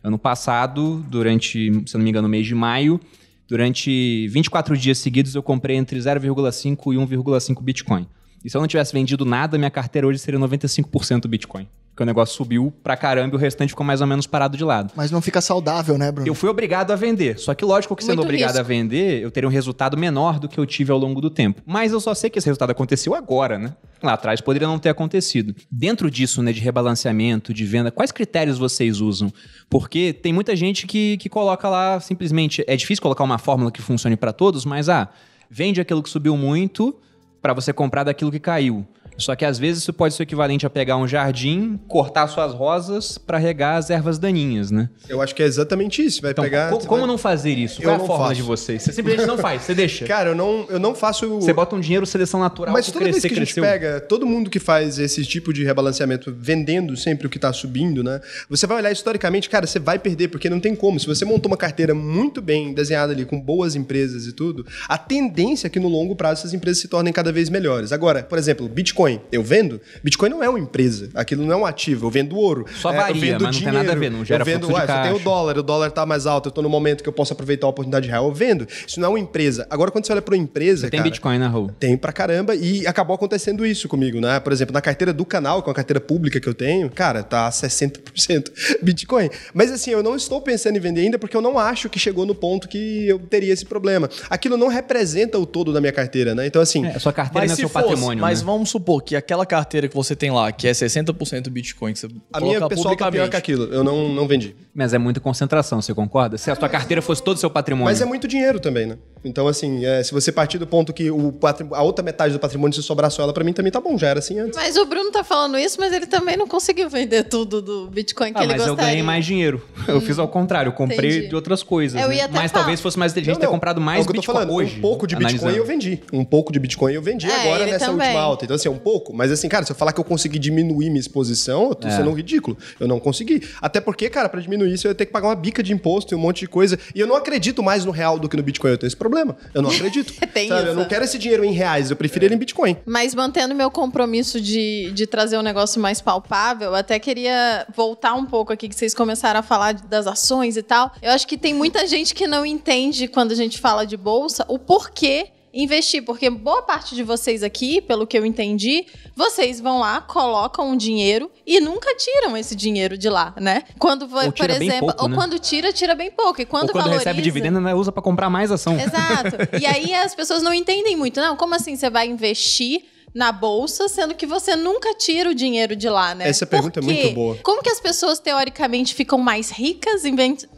A: Ano passado, durante, se não me engano, no mês de maio, durante 24 dias seguidos eu comprei entre 0,5 e 1,5 Bitcoin. E se eu não tivesse vendido nada, minha carteira hoje seria 95% Bitcoin. Porque o negócio subiu pra caramba e o restante ficou mais ou menos parado de lado.
D: Mas não fica saudável, né, Bruno?
A: Eu fui obrigado a vender. Só que, lógico que sendo
C: Muito
A: obrigado
C: risco.
A: a vender, eu teria um resultado menor do que eu tive ao longo do tempo. Mas eu só sei que esse resultado aconteceu agora, né? Lá atrás poderia não ter acontecido. Dentro disso, né, de rebalanceamento, de venda, quais critérios vocês usam? Porque tem muita gente que, que coloca lá simplesmente. É difícil colocar uma fórmula que funcione para todos, mas ah, vende aquilo que subiu muito para você comprar daquilo que caiu. Só que às vezes isso pode ser o equivalente a pegar um jardim, cortar suas rosas para regar as ervas daninhas, né?
B: Eu acho que é exatamente isso. Vai
A: Então,
B: pegar.
A: co- como
B: vai-
A: não fazer isso?
B: Eu
A: Qual é a fórmula
B: faço.
A: de vocês? Você simplesmente não faz, você deixa.
B: Cara, eu não, eu não faço.
A: Você bota um dinheiro seleção natural
B: Mas toda vez
A: crescer,
B: que a gente
A: cresceu.
B: pega todo mundo que faz esse tipo de rebalanceamento vendendo sempre o que tá subindo, né? Você vai olhar historicamente, cara, você vai perder, porque não tem como. Se você montou uma carteira muito bem desenhada ali, com boas empresas e tudo, a tendência é que no longo prazo essas empresas se tornem cada vez melhores. Agora, por exemplo, Bitcoin. Eu vendo? Bitcoin não é uma empresa. Aquilo não é um ativo. Eu vendo ouro.
A: Só
B: É,
A: varia,
B: eu vendo
A: mas não tem nada a ver, não gera
B: eu vendo, ué, você tem o dólar, o dólar tá mais alto, eu tô no momento que eu posso aproveitar a oportunidade real, eu vendo. Isso não é uma empresa. Agora, quando você olha para uma empresa,
A: Tem
B: cara,
A: Bitcoin na rua.
B: tem pra caramba e acabou acontecendo isso comigo, né? Por exemplo, na carteira do canal, com a carteira pública que eu tenho, cara, tá 60% Bitcoin. Mas assim, eu não estou pensando em vender ainda porque eu não acho que chegou no ponto que eu teria esse problema. Aquilo não representa o todo da minha carteira, né? Então assim,
A: É, a sua carteira não é
E: se
A: seu
E: fosse,
A: patrimônio,
E: mas
A: né?
E: vamos supor que aquela carteira que você tem lá, que é 60% Bitcoin, que você
B: a minha
E: coloca
B: pessoal tá pior que aquilo. Eu não, não vendi.
A: Mas é muita concentração, você concorda? Se a sua carteira fosse todo o seu patrimônio.
B: Mas é muito dinheiro também, né? Então, assim, é, se você partir do ponto que o a outra metade do patrimônio, se sobrar só ela, pra mim também tá bom, já era assim antes.
C: Mas o Bruno tá falando isso, mas ele também não conseguiu vender tudo do Bitcoin que
A: Ah,
C: ele
A: mas eu
C: gostaria.
A: ganhei mais dinheiro. Eu fiz ao contrário, eu comprei
C: Entendi.
A: de outras coisas.
C: Eu
A: né?
C: ia até
A: Mas
C: falar.
A: talvez fosse mais inteligente
B: Não,
A: ter
B: não.
A: comprado
B: É
A: mais
B: o que eu tô
A: Bitcoin
B: falando.
A: hoje.
B: Um pouco de Bitcoin
A: analisando.
B: eu vendi. Um pouco de Bitcoin eu vendi
C: É,
B: agora nessa
C: também.
B: última alta. Então, assim, é um pouco. Mas assim, cara, se eu falar que eu consegui diminuir minha exposição, eu tô
A: É.
B: sendo um ridículo. Eu não consegui. Até porque, cara, pra diminuir isso eu ia ter que pagar uma bica de imposto e um monte de coisa. E eu não acredito mais no real do que no Bitcoin. Eu tenho esse problema. Eu não acredito.
C: Tem
B: Sabe? Eu
C: isso.
B: não quero esse dinheiro em reais. Eu prefiro ele em Bitcoin.
C: Mas mantendo meu compromisso de, de trazer um negócio mais palpável, eu até queria voltar um pouco aqui que vocês começaram a falar das ações e tal. Eu acho que tem muita gente que não entende quando a gente fala de bolsa o porquê investir, porque boa parte de vocês aqui, pelo que eu entendi, vocês vão lá, colocam um dinheiro e nunca tiram esse dinheiro de lá, né? Quando vai,
A: Ou
C: por exemplo,
A: pouco,
C: ou
A: né?
C: quando tira, tira bem pouco, e quando,
A: Ou quando
C: valoriza,
A: recebe dividendo, né, usa pra comprar mais ação.
C: Exato. E aí as pessoas não entendem muito. Não, como assim você vai investir na bolsa, sendo que você nunca tira o dinheiro de lá, né?
B: Essa pergunta é
C: Por quê?
B: muito boa.
C: Como que as pessoas, teoricamente, ficam mais ricas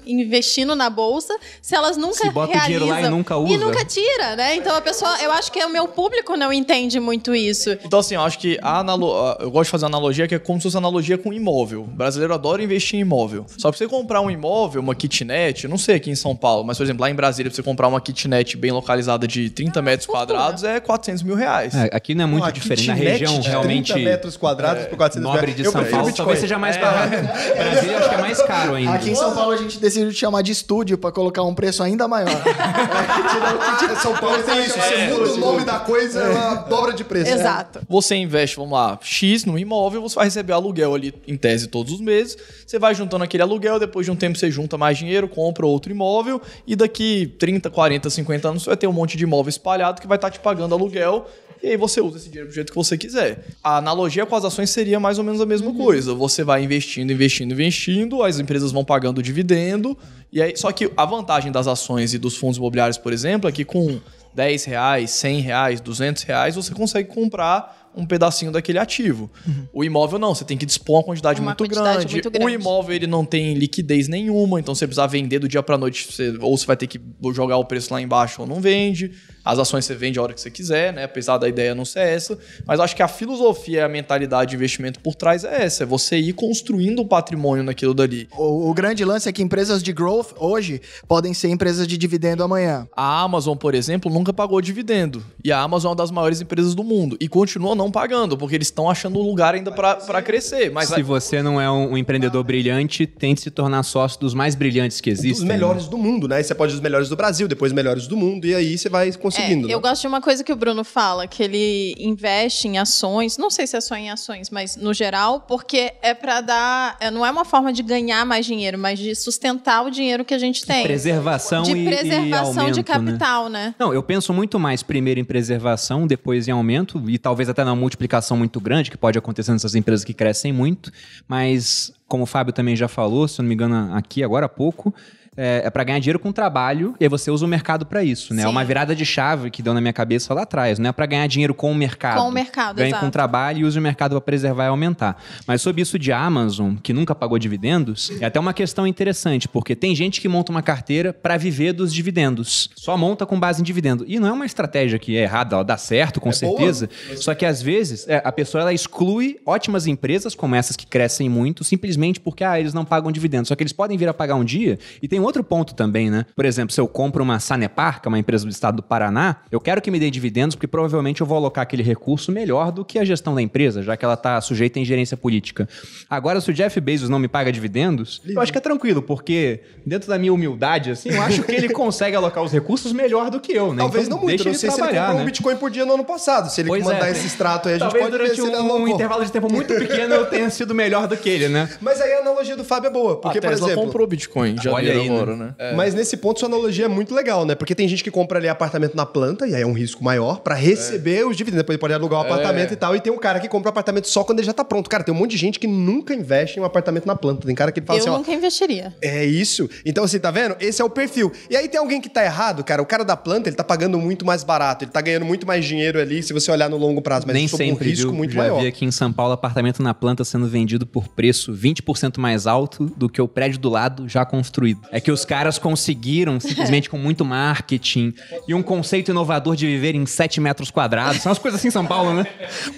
C: investindo na bolsa se elas nunca
A: Se bota o dinheiro lá e
C: realizam
A: nunca
C: E
A: usa.
C: nunca tira, né? Então a pessoa... Eu acho que o meu público não entende muito isso.
E: Então, assim, eu acho que a analo... eu gosto de fazer uma analogia que é como se fosse analogia com imóvel. O brasileiro adora investir em imóvel. Só pra você comprar um imóvel, uma kitnet, eu não sei aqui em São Paulo, mas, por exemplo, lá em Brasília, pra você comprar uma kitnet bem localizada de 30 metros
C: fortuna.
E: quadrados, é 400 mil reais.
A: É, aqui não é muito Diferente. Na região
B: de
A: realmente
B: 30 metros quadrados por 400
A: nobre de
B: Eu
A: São
B: prefiro
A: Paulo,
B: Bitcoin.
A: talvez seja mais barato. Brasília eu acho que é mais caro ainda.
D: Aqui em São Paulo a gente decidiu te chamar de estúdio pra colocar um preço ainda maior.
B: São Paulo tem isso. Você muda o nome da coisa, ela dobra de preço.
C: Exato.
E: Você investe, vamos lá, X no imóvel, você vai receber aluguel ali, em tese, todos os meses. Você vai juntando aquele aluguel, depois de um tempo você junta mais dinheiro, compra outro imóvel, e daqui 30, 40, 50 anos você vai ter um monte de imóvel espalhado que vai estar te pagando aluguel. E aí você usa esse dinheiro do jeito que você quiser. A analogia com as ações seria mais ou menos a mesma coisa. Você vai investindo, investindo, investindo, as empresas vão pagando dividendo. E aí, só que a vantagem das ações e dos fundos imobiliários, por exemplo, é que com 10 reais, 100 reais, 200 reais, você consegue comprar um pedacinho daquele ativo. O imóvel não, você tem que dispor uma quantidade,
C: Uma
E: muito,
C: quantidade
E: grande.
C: muito
E: O
C: grande.
E: imóvel ele não tem liquidez nenhuma, então você precisar vender do dia para noite, você- ou você vai ter que jogar o preço lá embaixo ou não vende. As ações você vende a hora que você quiser, né? Apesar da ideia não ser essa, mas acho que a filosofia e a mentalidade de investimento por trás é essa, é você ir construindo o patrimônio naquilo dali.
D: O, o grande lance é que empresas de growth hoje podem ser empresas de dividendo amanhã.
E: A Amazon, por exemplo, nunca pagou dividendo. E a Amazon é uma das maiores empresas do mundo. E continua não pagando, porque eles estão achando um lugar ainda para crescer. Mas
A: Se você não é um, um empreendedor brilhante, tente se tornar sócio dos mais brilhantes que
B: Dos
A: existem.
B: melhores do mundo, né? Você pode dos melhores do Brasil, depois os melhores do mundo, e aí você vai
C: É,
B: conseguindo.
C: eu
B: né?
C: gosto de uma coisa que o Bruno fala, que ele investe em ações, não sei se é só em ações, mas no geral, porque é pra dar, é, não é uma forma de ganhar mais dinheiro, mas de sustentar o dinheiro que a gente tem.
A: Preservação
C: de
A: e,
C: preservação
A: e aumento,
C: de
A: né?
C: capital, né?
A: Não, eu penso muito mais primeiro em preservação, depois em aumento, e talvez até não multiplicação muito grande que pode acontecer nessas empresas que crescem muito, mas como o Fábio também já falou, se eu não me engano aqui agora há pouco, é, é para ganhar dinheiro com trabalho e aí você usa o mercado para isso, né? É
C: Sim.
A: uma virada de chave que deu na minha cabeça lá atrás, não é para ganhar dinheiro com o mercado.
C: Com o mercado,
A: Ganha
C: exato.
A: com trabalho e use o mercado para preservar e aumentar. Mas sobre isso de Amazon, que nunca pagou dividendos, é até uma questão interessante, porque tem gente que monta uma carteira para viver dos dividendos. Só monta com base em dividendo. E não é uma estratégia que é errada, ela dá certo, com
B: É boa.
A: certeza. Só que às vezes é, a pessoa ela exclui ótimas empresas como essas que crescem muito, simplesmente porque ah, eles não pagam dividendos. Só que eles podem vir a pagar um dia. E tem outro ponto também, né? Por exemplo, se eu compro uma Sanepar, que é uma empresa do estado do Paraná, eu quero que me dê dividendos, porque provavelmente eu vou alocar aquele recurso melhor do que a gestão da empresa, já que ela está sujeita à ingerência política. Agora, se o Jeff Bezos não me paga dividendos, eu acho que é tranquilo, porque dentro da minha humildade, assim, eu acho que ele consegue alocar os recursos melhor do que eu, né?
B: Talvez
A: Então,
B: não muito.
A: deixa
B: Não sei se ele
A: trabalhar,
B: comprou um
A: né?
B: Bitcoin por dia no ano passado. Se ele
A: Pois
B: mandar
A: é.
B: esse extrato aí, a gente
A: Talvez
B: pode ver
A: durante
B: se ele
A: um, intervalo de tempo muito pequeno eu tenha sido melhor do que ele, né?
B: Mas aí a analogia do Fábio é boa. Porque,
E: a
B: por
E: Tesla
B: exemplo...
E: comprou Bitcoin já
A: Olha aí, né?
E: né?
B: Mas nesse ponto, sua analogia é muito legal, né? Porque tem gente que compra ali apartamento na planta, e aí é um risco maior, pra receber os dividendos. Depois ele pode alugar o apartamento e tal. E tem um cara que compra o apartamento só quando ele já tá pronto. Cara, tem um monte de gente que nunca investe em um apartamento na planta. Tem cara que fala
C: Eu
B: assim, ó.
C: nunca investiria.
B: É isso. Então, assim, tá vendo? Esse é o perfil. E aí tem alguém que tá errado, cara. O cara da planta, ele tá pagando muito mais barato. Ele tá ganhando muito mais dinheiro ali, se você olhar no longo prazo. Mas
A: Nem sempre,
B: um risco
A: viu?
B: muito
A: Já
B: maior.
A: vi aqui em São Paulo apartamento na planta sendo vendido por preço 20% mais alto do que o prédio do lado já construído. É que os caras conseguiram, simplesmente com muito marketing e um conceito inovador de viver em 7 metros quadrados. São umas coisas assim em São Paulo, né?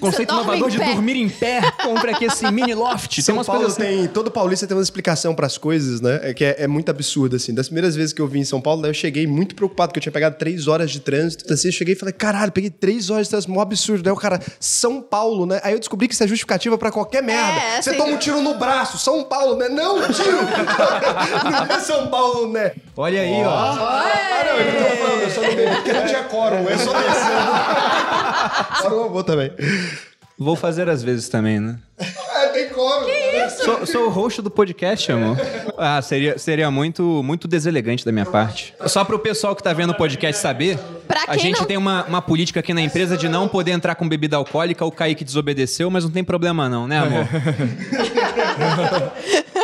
A: Conceito inovador de
C: pé.
A: dormir em pé, compra aqui esse mini loft. Tem
B: São
A: umas
B: Paulo
A: coisas assim.
B: tem. Todo paulista tem uma explicação pras coisas, né? É que é, é muito absurdo, assim. Das primeiras vezes que eu vim em São Paulo, daí eu cheguei muito preocupado, porque eu tinha pegado três horas de trânsito. Assim, eu cheguei e falei, caralho, peguei três horas de trânsito, mó absurdo. Daí o cara, São Paulo, né? Aí eu descobri que isso é justificativa pra qualquer merda.
C: É,
B: Você
C: assim-
B: toma um tiro no braço, São Paulo, né? Não, tiro! não é São Né?
A: Olha aí, ó.
B: Ah, não, eu não tô falando, eu só não bebi porque não tinha quórum, eu só descendo. Quórum eu vou também.
A: Vou fazer às vezes também, né?
B: É, tem quórum.
A: Sou, sou o host do podcast, amor. Ah, seria, seria muito, muito deselegante da minha parte. Só pro pessoal que tá vendo o podcast saber,
C: Pra
A: a
C: quem
A: gente
C: não-
A: tem uma, uma política aqui na empresa de não poder entrar com bebida alcoólica. O Kaique desobedeceu, mas não tem problema não, né, amor?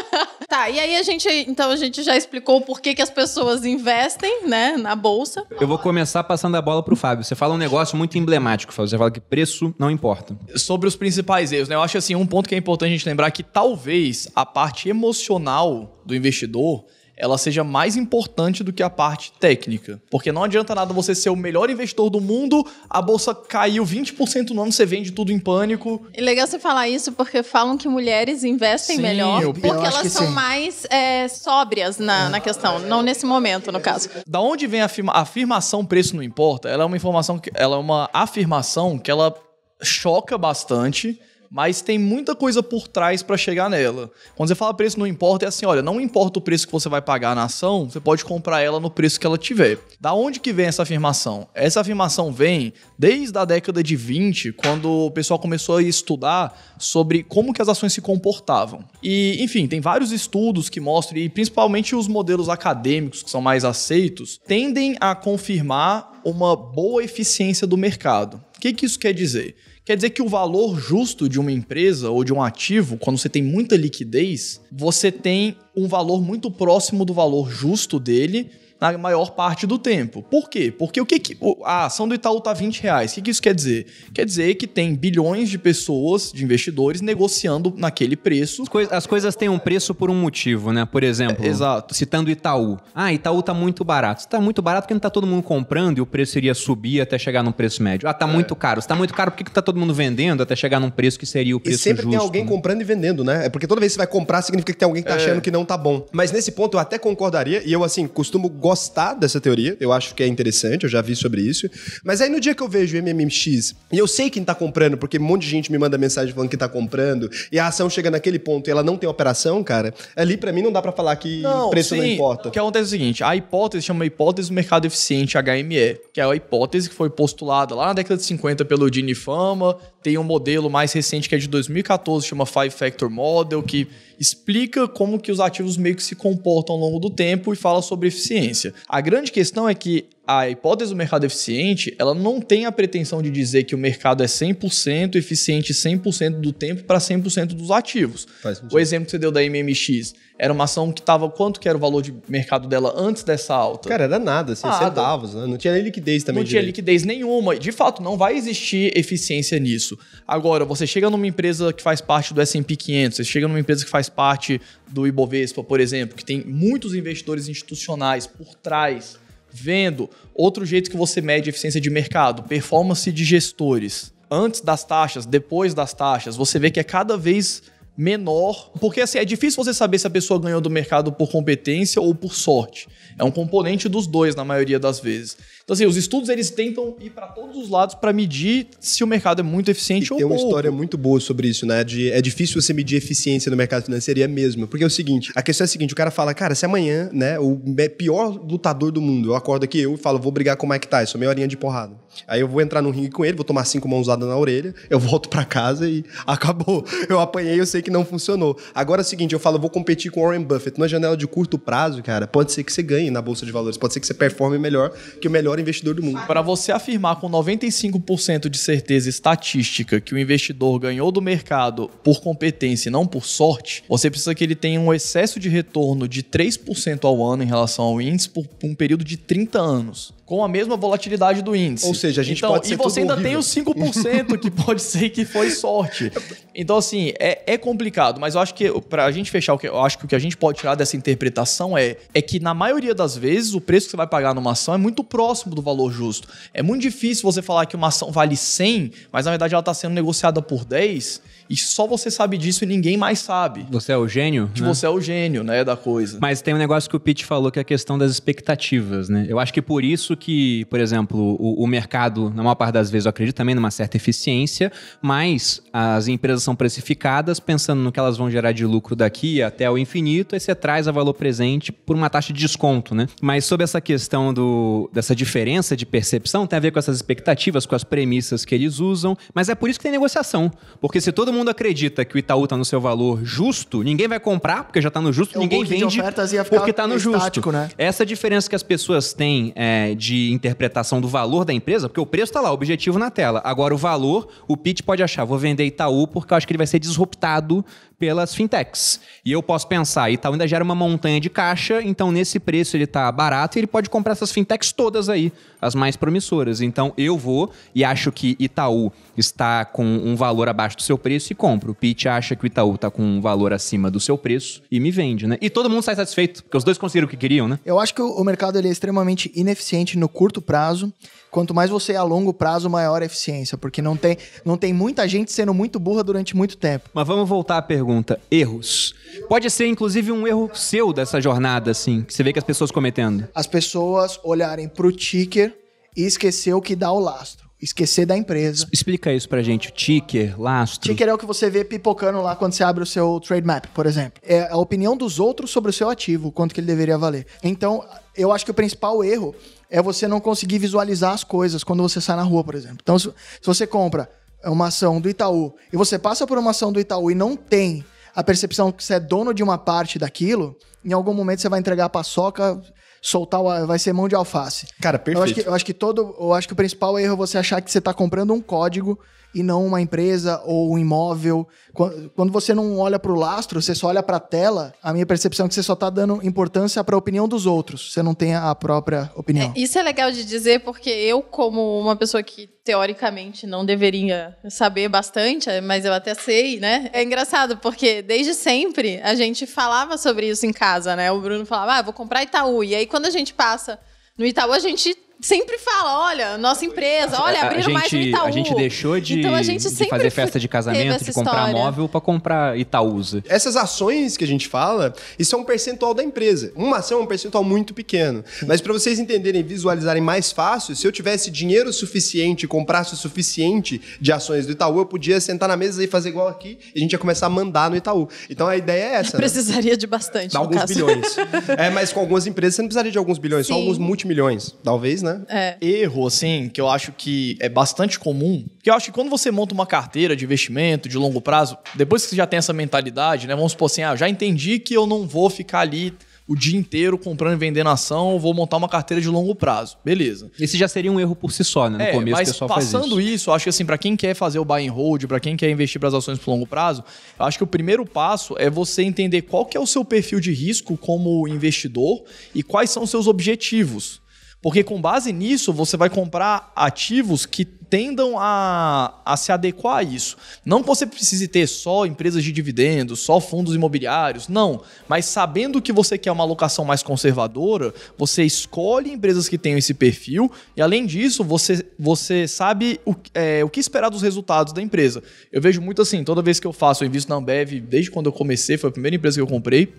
C: Tá, e aí a gente, então a gente já explicou por que, que as pessoas investem, né, na bolsa.
A: Eu vou começar passando a bola pro Fábio. Você fala um negócio muito emblemático, Fábio. Você fala que preço não importa.
E: Sobre os principais erros, né? Eu acho assim, um ponto que é importante a gente lembrar é que talvez a parte emocional do investidor ela seja mais importante do que a parte técnica. Porque não adianta nada você ser o melhor investidor do mundo, a bolsa caiu 20% no ano, você vende tudo em pânico.
C: E legal você falar isso porque falam que mulheres investem
E: Sim,
C: melhor
E: eu-
C: porque
D: eu
C: elas
D: que
C: são
D: sim.
C: mais é, sóbrias na, na questão, não nesse momento, no caso.
E: Da onde vem a afirma- afirmação preço não importa? Ela é uma informação que ela é uma afirmação que ela choca bastante, mas tem muita coisa por trás para chegar nela. Quando você fala preço não importa, é assim, olha, não importa o preço que você vai pagar na ação, você pode comprar ela no preço que ela tiver. Da onde que vem essa afirmação? Essa afirmação vem desde a década de 20, quando o pessoal começou a estudar sobre como que as ações se comportavam. E, enfim, tem vários estudos que mostram, e principalmente os modelos acadêmicos que são mais aceitos, tendem a confirmar uma boa eficiência do mercado. O que, que isso quer dizer? Quer dizer que o valor justo de uma empresa ou de um ativo, quando você tem muita liquidez, você tem um valor muito próximo do valor justo dele na maior parte do tempo. Por quê? Porque o que, que a ação do Itaú tá 20 reais. O que, que isso quer dizer? Quer dizer que tem bilhões de pessoas, de investidores, negociando naquele preço.
A: As, coi- as coisas têm um preço por um motivo, né? Por exemplo,
E: É, exato.
A: citando Itaú. Ah, Itaú tá muito barato. Se tá muito barato porque não tá todo mundo comprando e o preço iria subir até chegar num preço médio. Ah, tá muito caro. Se tá muito caro, por que que tá todo mundo vendendo até chegar num preço que seria o
B: E
A: preço
B: sempre
A: justo?
B: tem alguém
A: né?
B: comprando e vendendo, né? É porque toda vez que você vai comprar, significa que tem alguém que tá achando que não tá bom. Mas nesse ponto eu até concordaria, e eu, assim, costumo gostar dessa teoria. Eu acho que é interessante, eu já vi sobre isso. Mas aí no dia que eu vejo o MMX, e eu sei quem tá comprando, porque um monte de gente me manda mensagem falando que tá comprando, e a ação chega naquele ponto e ela não tem operação, cara, ali pra mim não dá pra falar que preço não
E: sim.
B: importa.
E: O que acontece é o seguinte: a hipótese chama hipótese do mercado eficiente HME, que é a hipótese que foi postulada lá na década de 50 pelo Gini Fama. Tem um modelo mais recente que é de 2014, chama Five Factor Model, que explica como que os ativos meio que se comportam ao longo do tempo e fala sobre eficiência. A grande questão é que a hipótese do mercado eficiente, ela não tem a pretensão de dizer que o mercado é 100% eficiente 100% do tempo para 100% dos ativos. O exemplo que você deu da MMX era uma ação que estava quanto que era o valor de mercado dela antes dessa alta?
B: Cara, era nada, assim,
E: Nada.
B: centavos, né? Não tinha nem liquidez também.
E: não tinha
B: direito.
E: liquidez nenhuma. De fato, não vai existir eficiência nisso. Agora, você chega numa empresa que faz parte do S&P 500, você chega numa empresa que faz parte do Ibovespa, por exemplo, que tem muitos investidores institucionais por trás, vendo outro jeito que você mede eficiência de mercado, performance de gestores. Antes das taxas, depois das taxas, você vê que é cada vez menor, porque assim, é difícil você saber se a pessoa ganhou do mercado por competência ou por sorte. É um componente dos dois na maioria das vezes. Então assim, os estudos eles tentam ir para todos os lados para medir se o mercado é muito eficiente ou
B: Tem uma
E: pouco.
B: história muito boa sobre isso, né? De, é difícil você medir eficiência no mercado financeiro e é mesmo. Porque é o seguinte, a questão é a seguinte, o cara fala, cara, se amanhã, né, o pior lutador do mundo, eu acordo aqui eu e falo, vou brigar com o Mike Tyson, meia horinha de porrada. Aí eu vou entrar no ringue com ele, vou tomar cinco mãozadas na orelha, eu volto pra casa e acabou. Eu apanhei, eu sei que não funcionou. Agora é o seguinte, eu falo, vou competir com o Warren Buffett. Na janela de curto prazo, cara, pode ser que você ganhe na Bolsa de Valores, pode ser que você performe melhor que o melhor investidor do mundo.
E: Para você afirmar com 95% de certeza estatística que o investidor ganhou do mercado por competência e não por sorte, você precisa que ele tenha um excesso de retorno de 3% ao ano em relação ao índice por um período de 30 anos. Com a mesma volatilidade do índice.
B: Ou seja, a gente
E: então,
B: pode ser
E: E você ainda tem
B: horrível.
E: os 5% que pode ser que foi sorte. Então, assim, é, é complicado, mas eu acho que pra gente fechar o que eu acho que o que a gente pode tirar dessa interpretação é, é que na maioria das vezes o preço que você vai pagar numa ação é muito próximo do valor justo. É muito difícil você falar que uma ação vale 100, mas na verdade ela está sendo negociada por 10 e só você sabe disso e ninguém mais sabe.
A: Você é o gênio?
E: Que
A: né?
E: você é o gênio, né, da coisa.
A: Mas tem um negócio que o Pete falou que é a questão das expectativas, né? Eu acho que por isso que, por exemplo, o, o mercado, na maior parte das vezes, eu acredito também numa certa eficiência, mas as empresas são precificadas pensando no que elas vão gerar de lucro daqui até o infinito, aí você traz a valor presente por uma taxa de desconto, né? Mas sobre essa questão do, dessa diferença de percepção, tem a ver com essas expectativas, com as premissas que eles usam, mas é por isso que tem negociação. Porque se todo mundo acredita que o Itaú tá no seu valor justo, ninguém vai comprar, porque já tá no justo,
D: É, o
A: ninguém vende porque tá no justo.
D: estático, né?
A: Essa diferença que as pessoas têm é, de interpretação do valor da empresa, porque o preço tá lá, o objetivo na tela. Agora, o valor, o Pete pode achar, vou vender Itaú porque eu acho que ele vai ser disruptado pelas fintechs. E eu posso pensar, Itaú ainda gera uma montanha de caixa, então nesse preço ele tá barato e ele pode comprar essas fintechs todas aí, as mais promissoras. Então eu vou e acho que Itaú está com um valor abaixo do seu preço e compro. O Pete acha que o Itaú tá com um valor acima do seu preço e me vende, né? E todo mundo sai satisfeito, porque os dois conseguiram o que queriam, né?
D: Eu acho que o o mercado ele é extremamente ineficiente no curto prazo. Quanto mais você é a longo prazo, maior a eficiência, porque não tem, não tem muita gente sendo muito burra durante muito tempo.
A: Mas vamos voltar à pergunta. Erros. Pode ser, inclusive, um erro seu dessa jornada, assim, que você vê que as pessoas cometendo.
D: As pessoas olharem pro ticker e esquecer o que dá o lastro. Esquecer da empresa.
A: Explica isso pra gente. Ticker, lastro.
D: Ticker é o que você vê pipocando lá quando você abre o seu trade map, por exemplo. É a opinião dos outros sobre o seu ativo, quanto que ele deveria valer. Então, eu acho que o principal erro é você não conseguir visualizar as coisas quando você sai na rua, por exemplo. Então, se você compra uma ação do Itaú e você passa por uma ação do Itaú e não tem a percepção que você é dono de uma parte daquilo, em algum momento você vai entregar a paçoca, soltar, o- vai ser mão de alface.
B: Cara,
D: Eu acho, que,
B: perfeito.
D: eu acho que todo. Eu acho que o principal erro é você achar que você está comprando um código e não uma empresa ou um imóvel. Quando, você não olha para o lastro, você só olha para a tela, a minha percepção é que você só está dando importância para a opinião dos outros. Você não tem a própria opinião.
C: É, isso é legal de dizer porque eu, como uma pessoa que teoricamente não deveria saber bastante, mas eu até sei, né? É engraçado porque desde sempre a gente falava sobre isso em casa, né? O Bruno falava, ah, vou comprar Itaú. E aí quando a gente passa no Itaú, a gente sempre fala, olha, nossa empresa, olha, abriram mais
A: gente,
C: Itaú.
A: a gente deixou de,
C: então, a gente
A: de
C: sempre
A: fazer festa de casamento, de comprar
C: história.
A: móvel pra comprar Itaúsa.
B: Essas ações que a gente fala, isso é um percentual da empresa. Uma ação é um percentual muito pequeno. Mas para vocês entenderem e visualizarem mais fácil, se eu tivesse dinheiro suficiente comprasse o suficiente de ações do Itaú, eu podia sentar na mesa e fazer igual aqui e a gente ia começar a mandar no Itaú. Então a ideia é essa. né?
C: Precisaria de bastante,
B: Dá
C: no
B: alguns
C: caso.
B: bilhões. é, mas com algumas empresas você não precisaria de alguns bilhões, só
C: Sim.
B: alguns multimilhões. Talvez, né?
C: É.
E: erro, assim, que eu acho que é bastante comum, que eu acho que quando você monta uma carteira de investimento de longo prazo, depois que você já tem essa mentalidade, né? Vamos supor assim, ah, eu já entendi que eu não vou ficar ali o dia inteiro comprando e vendendo ação, vou montar uma carteira de longo prazo. Beleza.
A: Esse já seria um erro por si só, né? No
E: É,
A: começo
E: mas
A: o pessoal faz
E: passando
A: isso.
E: isso. acho que assim, para quem quer fazer o buy and hold, para quem quer investir para as ações por longo prazo, eu acho que o primeiro passo é você entender qual que é o seu perfil de risco como investidor e quais são os seus objetivos. Porque com base nisso, você vai comprar ativos que tendam a, a se adequar a isso. Não que você precise ter só empresas de dividendos, só fundos imobiliários, não. Mas sabendo que você quer uma alocação mais conservadora, você escolhe empresas que tenham esse perfil e, além disso, você, você sabe o, é, o que esperar dos resultados da empresa. Eu vejo muito assim, toda vez que eu faço, eu invisto na Ambev, desde quando eu comecei, foi a primeira empresa que eu comprei.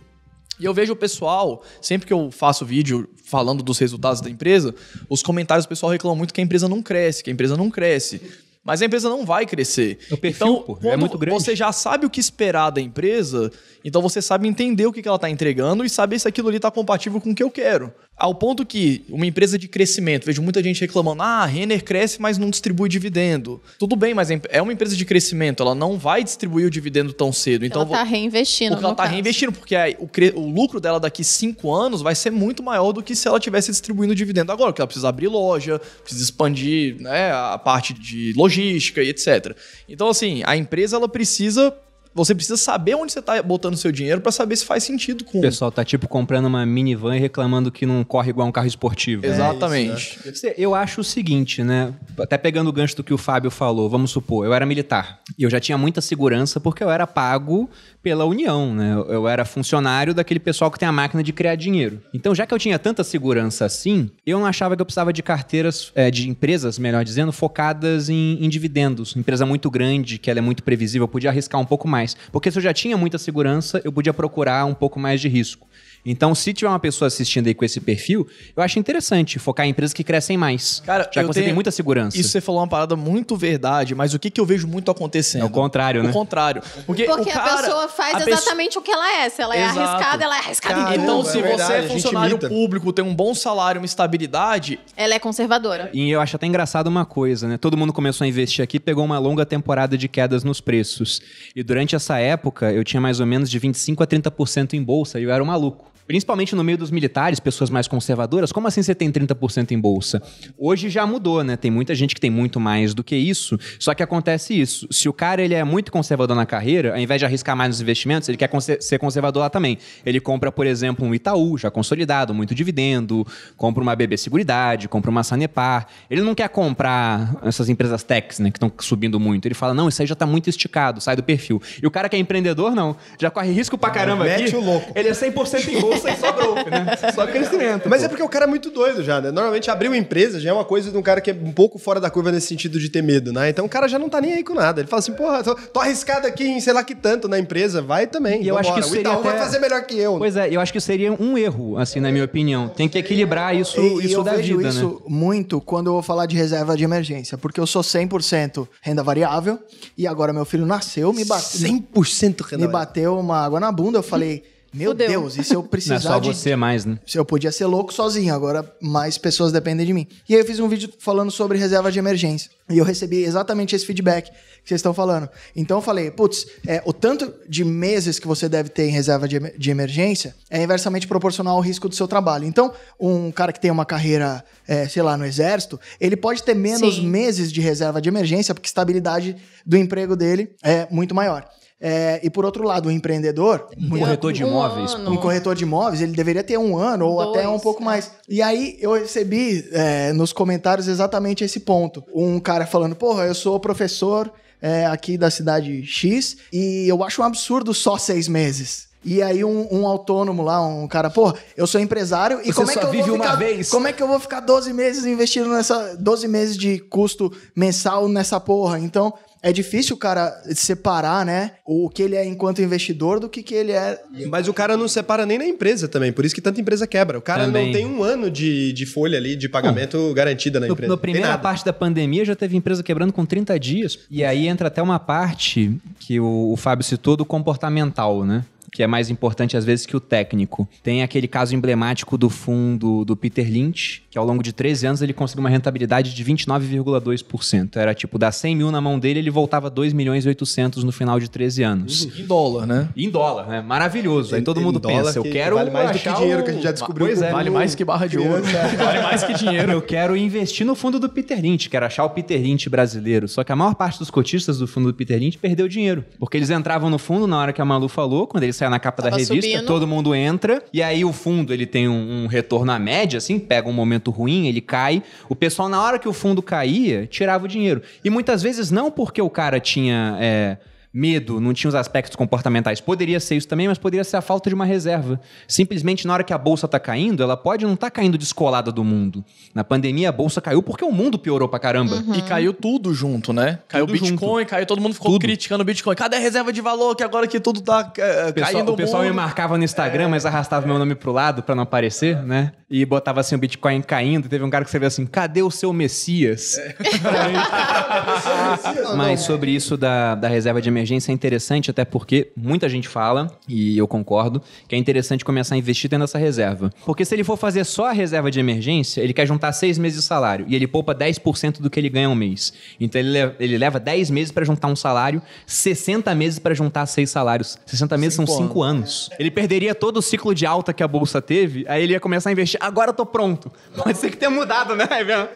E: E eu vejo o pessoal, sempre que eu faço vídeo falando dos resultados da empresa, os comentários do pessoal reclamam muito que a empresa não cresce, que a empresa não cresce. Mas a empresa não vai crescer.
A: O perfil,
E: então,
A: pô, é muito grande.
E: Você já sabe o que esperar da empresa, então você sabe entender o que que ela está entregando e saber se aquilo ali está compatível com o que eu quero. Ao ponto que uma empresa de crescimento, vejo muita gente reclamando, ah, a Renner cresce, mas não distribui dividendo. Tudo bem, mas é uma empresa de crescimento, ela não vai distribuir o dividendo tão cedo. Então,
C: ela tá reinvestindo.
E: porque ela está reinvestindo, porque aí o, o lucro dela daqui cinco anos vai ser muito maior do que se ela tivesse distribuindo dividendo agora, porque ela precisa abrir loja, precisa expandir né, a parte de logística e etc. Então, assim, a empresa ela precisa. Você precisa saber onde você está botando seu dinheiro para saber se faz sentido com.
A: O pessoal tá tipo comprando uma minivan e reclamando que não corre igual um carro esportivo.
E: Exatamente.
A: Você- Eu acho o seguinte, né? Até pegando o gancho do que o Fábio falou, vamos supor, eu era militar e eu já tinha muita segurança porque eu era pago pela União, né? Eu- Eu era funcionário daquele pessoal que tem a máquina de criar dinheiro. Então, já que eu tinha tanta segurança assim, eu não achava que eu precisava de carteiras, é, de empresas, melhor dizendo, focadas em, em dividendos. Empresa muito grande, que ela é muito previsível, eu podia arriscar um pouco mais. Porque se eu já tinha muita segurança, eu podia procurar um pouco mais de risco. Então, se tiver uma pessoa assistindo aí com esse perfil, eu acho interessante focar em empresas que crescem mais.
E: Cara,
A: já que você tem
E: tenho-
A: muita segurança.
E: Isso você falou uma parada muito verdade, mas o que, que eu vejo muito acontecendo?
A: É o contrário, né?
E: O contrário. Porque,
C: Porque
E: o cara,
C: a pessoa faz
E: a pessoa-
C: exatamente o que ela é. Se ela é
E: Exato.
C: arriscada, ela é arriscada em
B: Cara,
C: tudo.
E: Então,
B: É
E: se
B: verdade,
E: você é funcionário público, tem um bom salário, uma estabilidade,
C: Ela é conservadora.
A: E eu acho até engraçado uma coisa, né? Todo mundo começou a investir aqui, pegou uma longa temporada de quedas nos preços. E durante essa época, eu tinha mais ou menos de 25 a 30% em bolsa e eu era um maluco. Principalmente no meio dos militares, pessoas mais conservadoras, como assim você tem 30% em bolsa? Hoje já mudou, né? Tem muita gente que tem muito mais do que isso. Só que acontece isso. Se o cara ele é muito conservador na carreira, ao invés de arriscar mais nos investimentos, ele quer conser- ser conservador lá também. Ele compra, por exemplo, um Itaú, já consolidado, muito dividendo, compra uma BB Seguridade, compra uma Sanepar. Ele não quer comprar essas empresas techs, né, que estão subindo muito. Ele fala, não, isso aí já tá muito esticado, sai do perfil. E o cara que é empreendedor, não. Já corre risco pra caramba
B: Mete
A: aqui.
B: o louco.
A: Ele é 100% em bolsa e só growth, né? Só crescimento.
B: Mas
A: pô.
B: é porque o cara é muito doido já, né? Normalmente abrir uma empresa já é uma coisa de um cara que é um pouco fora da curva nesse sentido de ter medo, né? Então o cara já não tá nem aí com nada. Ele fala assim, porra, tô, tô arriscado aqui em sei lá que tanto na empresa, vai também.
A: E eu acho que isso
B: o Itaú
A: seria
B: vai
A: até-
B: fazer melhor que eu.
A: Pois é, eu acho que seria um erro, assim, na minha opinião. Tem que equilibrar isso,
D: E, e
A: isso
D: eu
A: da
D: vejo
A: vida,
D: isso
A: né?
D: muito quando eu vou falar de reserva de emergência, porque eu sou 100% renda variável e agora meu filho nasceu, me bateu,
B: 100%
D: me
B: renda
D: bateu uma água na bunda, eu falei, meu
C: Fudeu.
D: Deus, e se eu
A: Não é
D: precisar
A: só
D: de
A: você mais, né?
D: se eu podia ser louco sozinho, agora mais pessoas dependem de mim. E aí eu fiz um vídeo falando sobre reserva de emergência. E eu recebi exatamente esse feedback que vocês estão falando. Então eu falei, putz, é, o tanto de meses que você deve ter em reserva de, de emergência é inversamente proporcional ao risco do seu trabalho. Então, um cara que tem uma carreira, é, sei lá, no exército, ele pode ter menos
C: Sim.
D: meses de reserva de emergência, porque a estabilidade do emprego dele é muito maior. É, e por outro lado, o empreendedor,
A: Um corretor de
C: Um
A: imóveis,
C: ano.
D: um corretor de imóveis, ele deveria ter um ano ou
C: Dois,
D: até um pouco
C: é.
D: mais. E aí eu recebi é, nos comentários exatamente esse ponto. Um cara falando, porra, eu sou professor é, aqui da cidade X e eu acho um absurdo só seis meses. E aí um, um autônomo lá, um cara, pô, eu sou empresário e
A: Você
D: como é que eu
A: vive
D: vou
A: uma
D: ficar,
A: vez.
D: como é que eu vou ficar 12 meses investindo nessa 12 meses de custo mensal nessa porra? Então, é difícil o cara separar, né, o que ele é enquanto investidor do que que ele é
B: Mas o cara não separa nem na empresa também, por isso que tanta empresa quebra. O cara
A: Também.
B: não tem um ano de, de folha ali, de pagamento garantida na
A: No,
B: empresa.
A: na primeira
B: nada.
A: parte da pandemia já teve empresa quebrando com 30 dias. E aí entra até uma parte que o, o Fábio citou do comportamental, né? que é mais importante às vezes que o técnico. Tem aquele caso emblemático do fundo do Peter Lynch, que ao longo de 13 anos ele conseguiu uma rentabilidade de 29,2%. Era tipo, dar 100 mil na mão dele, ele voltava 2 milhões e 800 no final de 13 anos.
E: Em dólar, né?
A: Em dólar, né? Maravilhoso. Aí
B: Em-
A: todo mundo
B: dólar
A: pensa, eu
B: que
A: quero
B: vale mais do que dinheiro
A: o-
B: que a gente já descobriu
A: Pois é.
E: Vale mais que barra de ouro. vale mais que dinheiro.
A: Eu quero investir no fundo do Peter Lynch, quero achar o Peter Lynch brasileiro. Só que a maior parte dos cotistas do fundo do Peter Lynch perdeu dinheiro. Porque eles entravam no fundo na hora que a Malu falou, quando ele saiu na capa da
C: Tava
A: revista,
C: subindo.
A: todo mundo entra, e aí o fundo ele tem um, um retorno à média, assim, pega um momento ruim, ele cai. O pessoal, na hora que o fundo caía, tirava o dinheiro. E muitas vezes não porque o cara tinha. é, Medo, não tinha os aspectos comportamentais. Poderia ser isso também, mas poderia ser a falta de uma reserva. Simplesmente na hora que a bolsa tá caindo, ela pode não estar caindo descolada do mundo. Na pandemia, a bolsa caiu porque o mundo piorou pra caramba.
C: Uhum.
E: E caiu tudo junto, né? Caiu o Bitcoin, caiu, todo mundo ficou
A: Tudo.
E: criticando o Bitcoin. Cadê a reserva de valor? Que agora que tudo tá é,
A: O pessoal,
E: caindo
A: o pessoal me
E: mundo.
A: marcava no Instagram, mas arrastava meu nome pro lado pra não aparecer, né? E botava assim o Bitcoin caindo. Teve um cara que escreveu assim: cadê o seu Messias? Mas sobre isso da, da reserva de emergência é interessante, até porque muita gente fala, e eu concordo, que é interessante começar a investir tendo essa reserva. Porque se ele for fazer só a reserva de emergência, ele quer juntar seis meses de salário e ele poupa 10% do que ele ganha um mês. Então ele, le- ele leva 10 meses pra juntar um salário, 60 meses pra juntar seis salários. 60 meses
E: Cinco
A: são 5 anos. Ele perderia todo o ciclo de alta que a bolsa teve, aí ele ia começar a investir. Agora eu tô pronto. Pode ser que tenha mudado, né?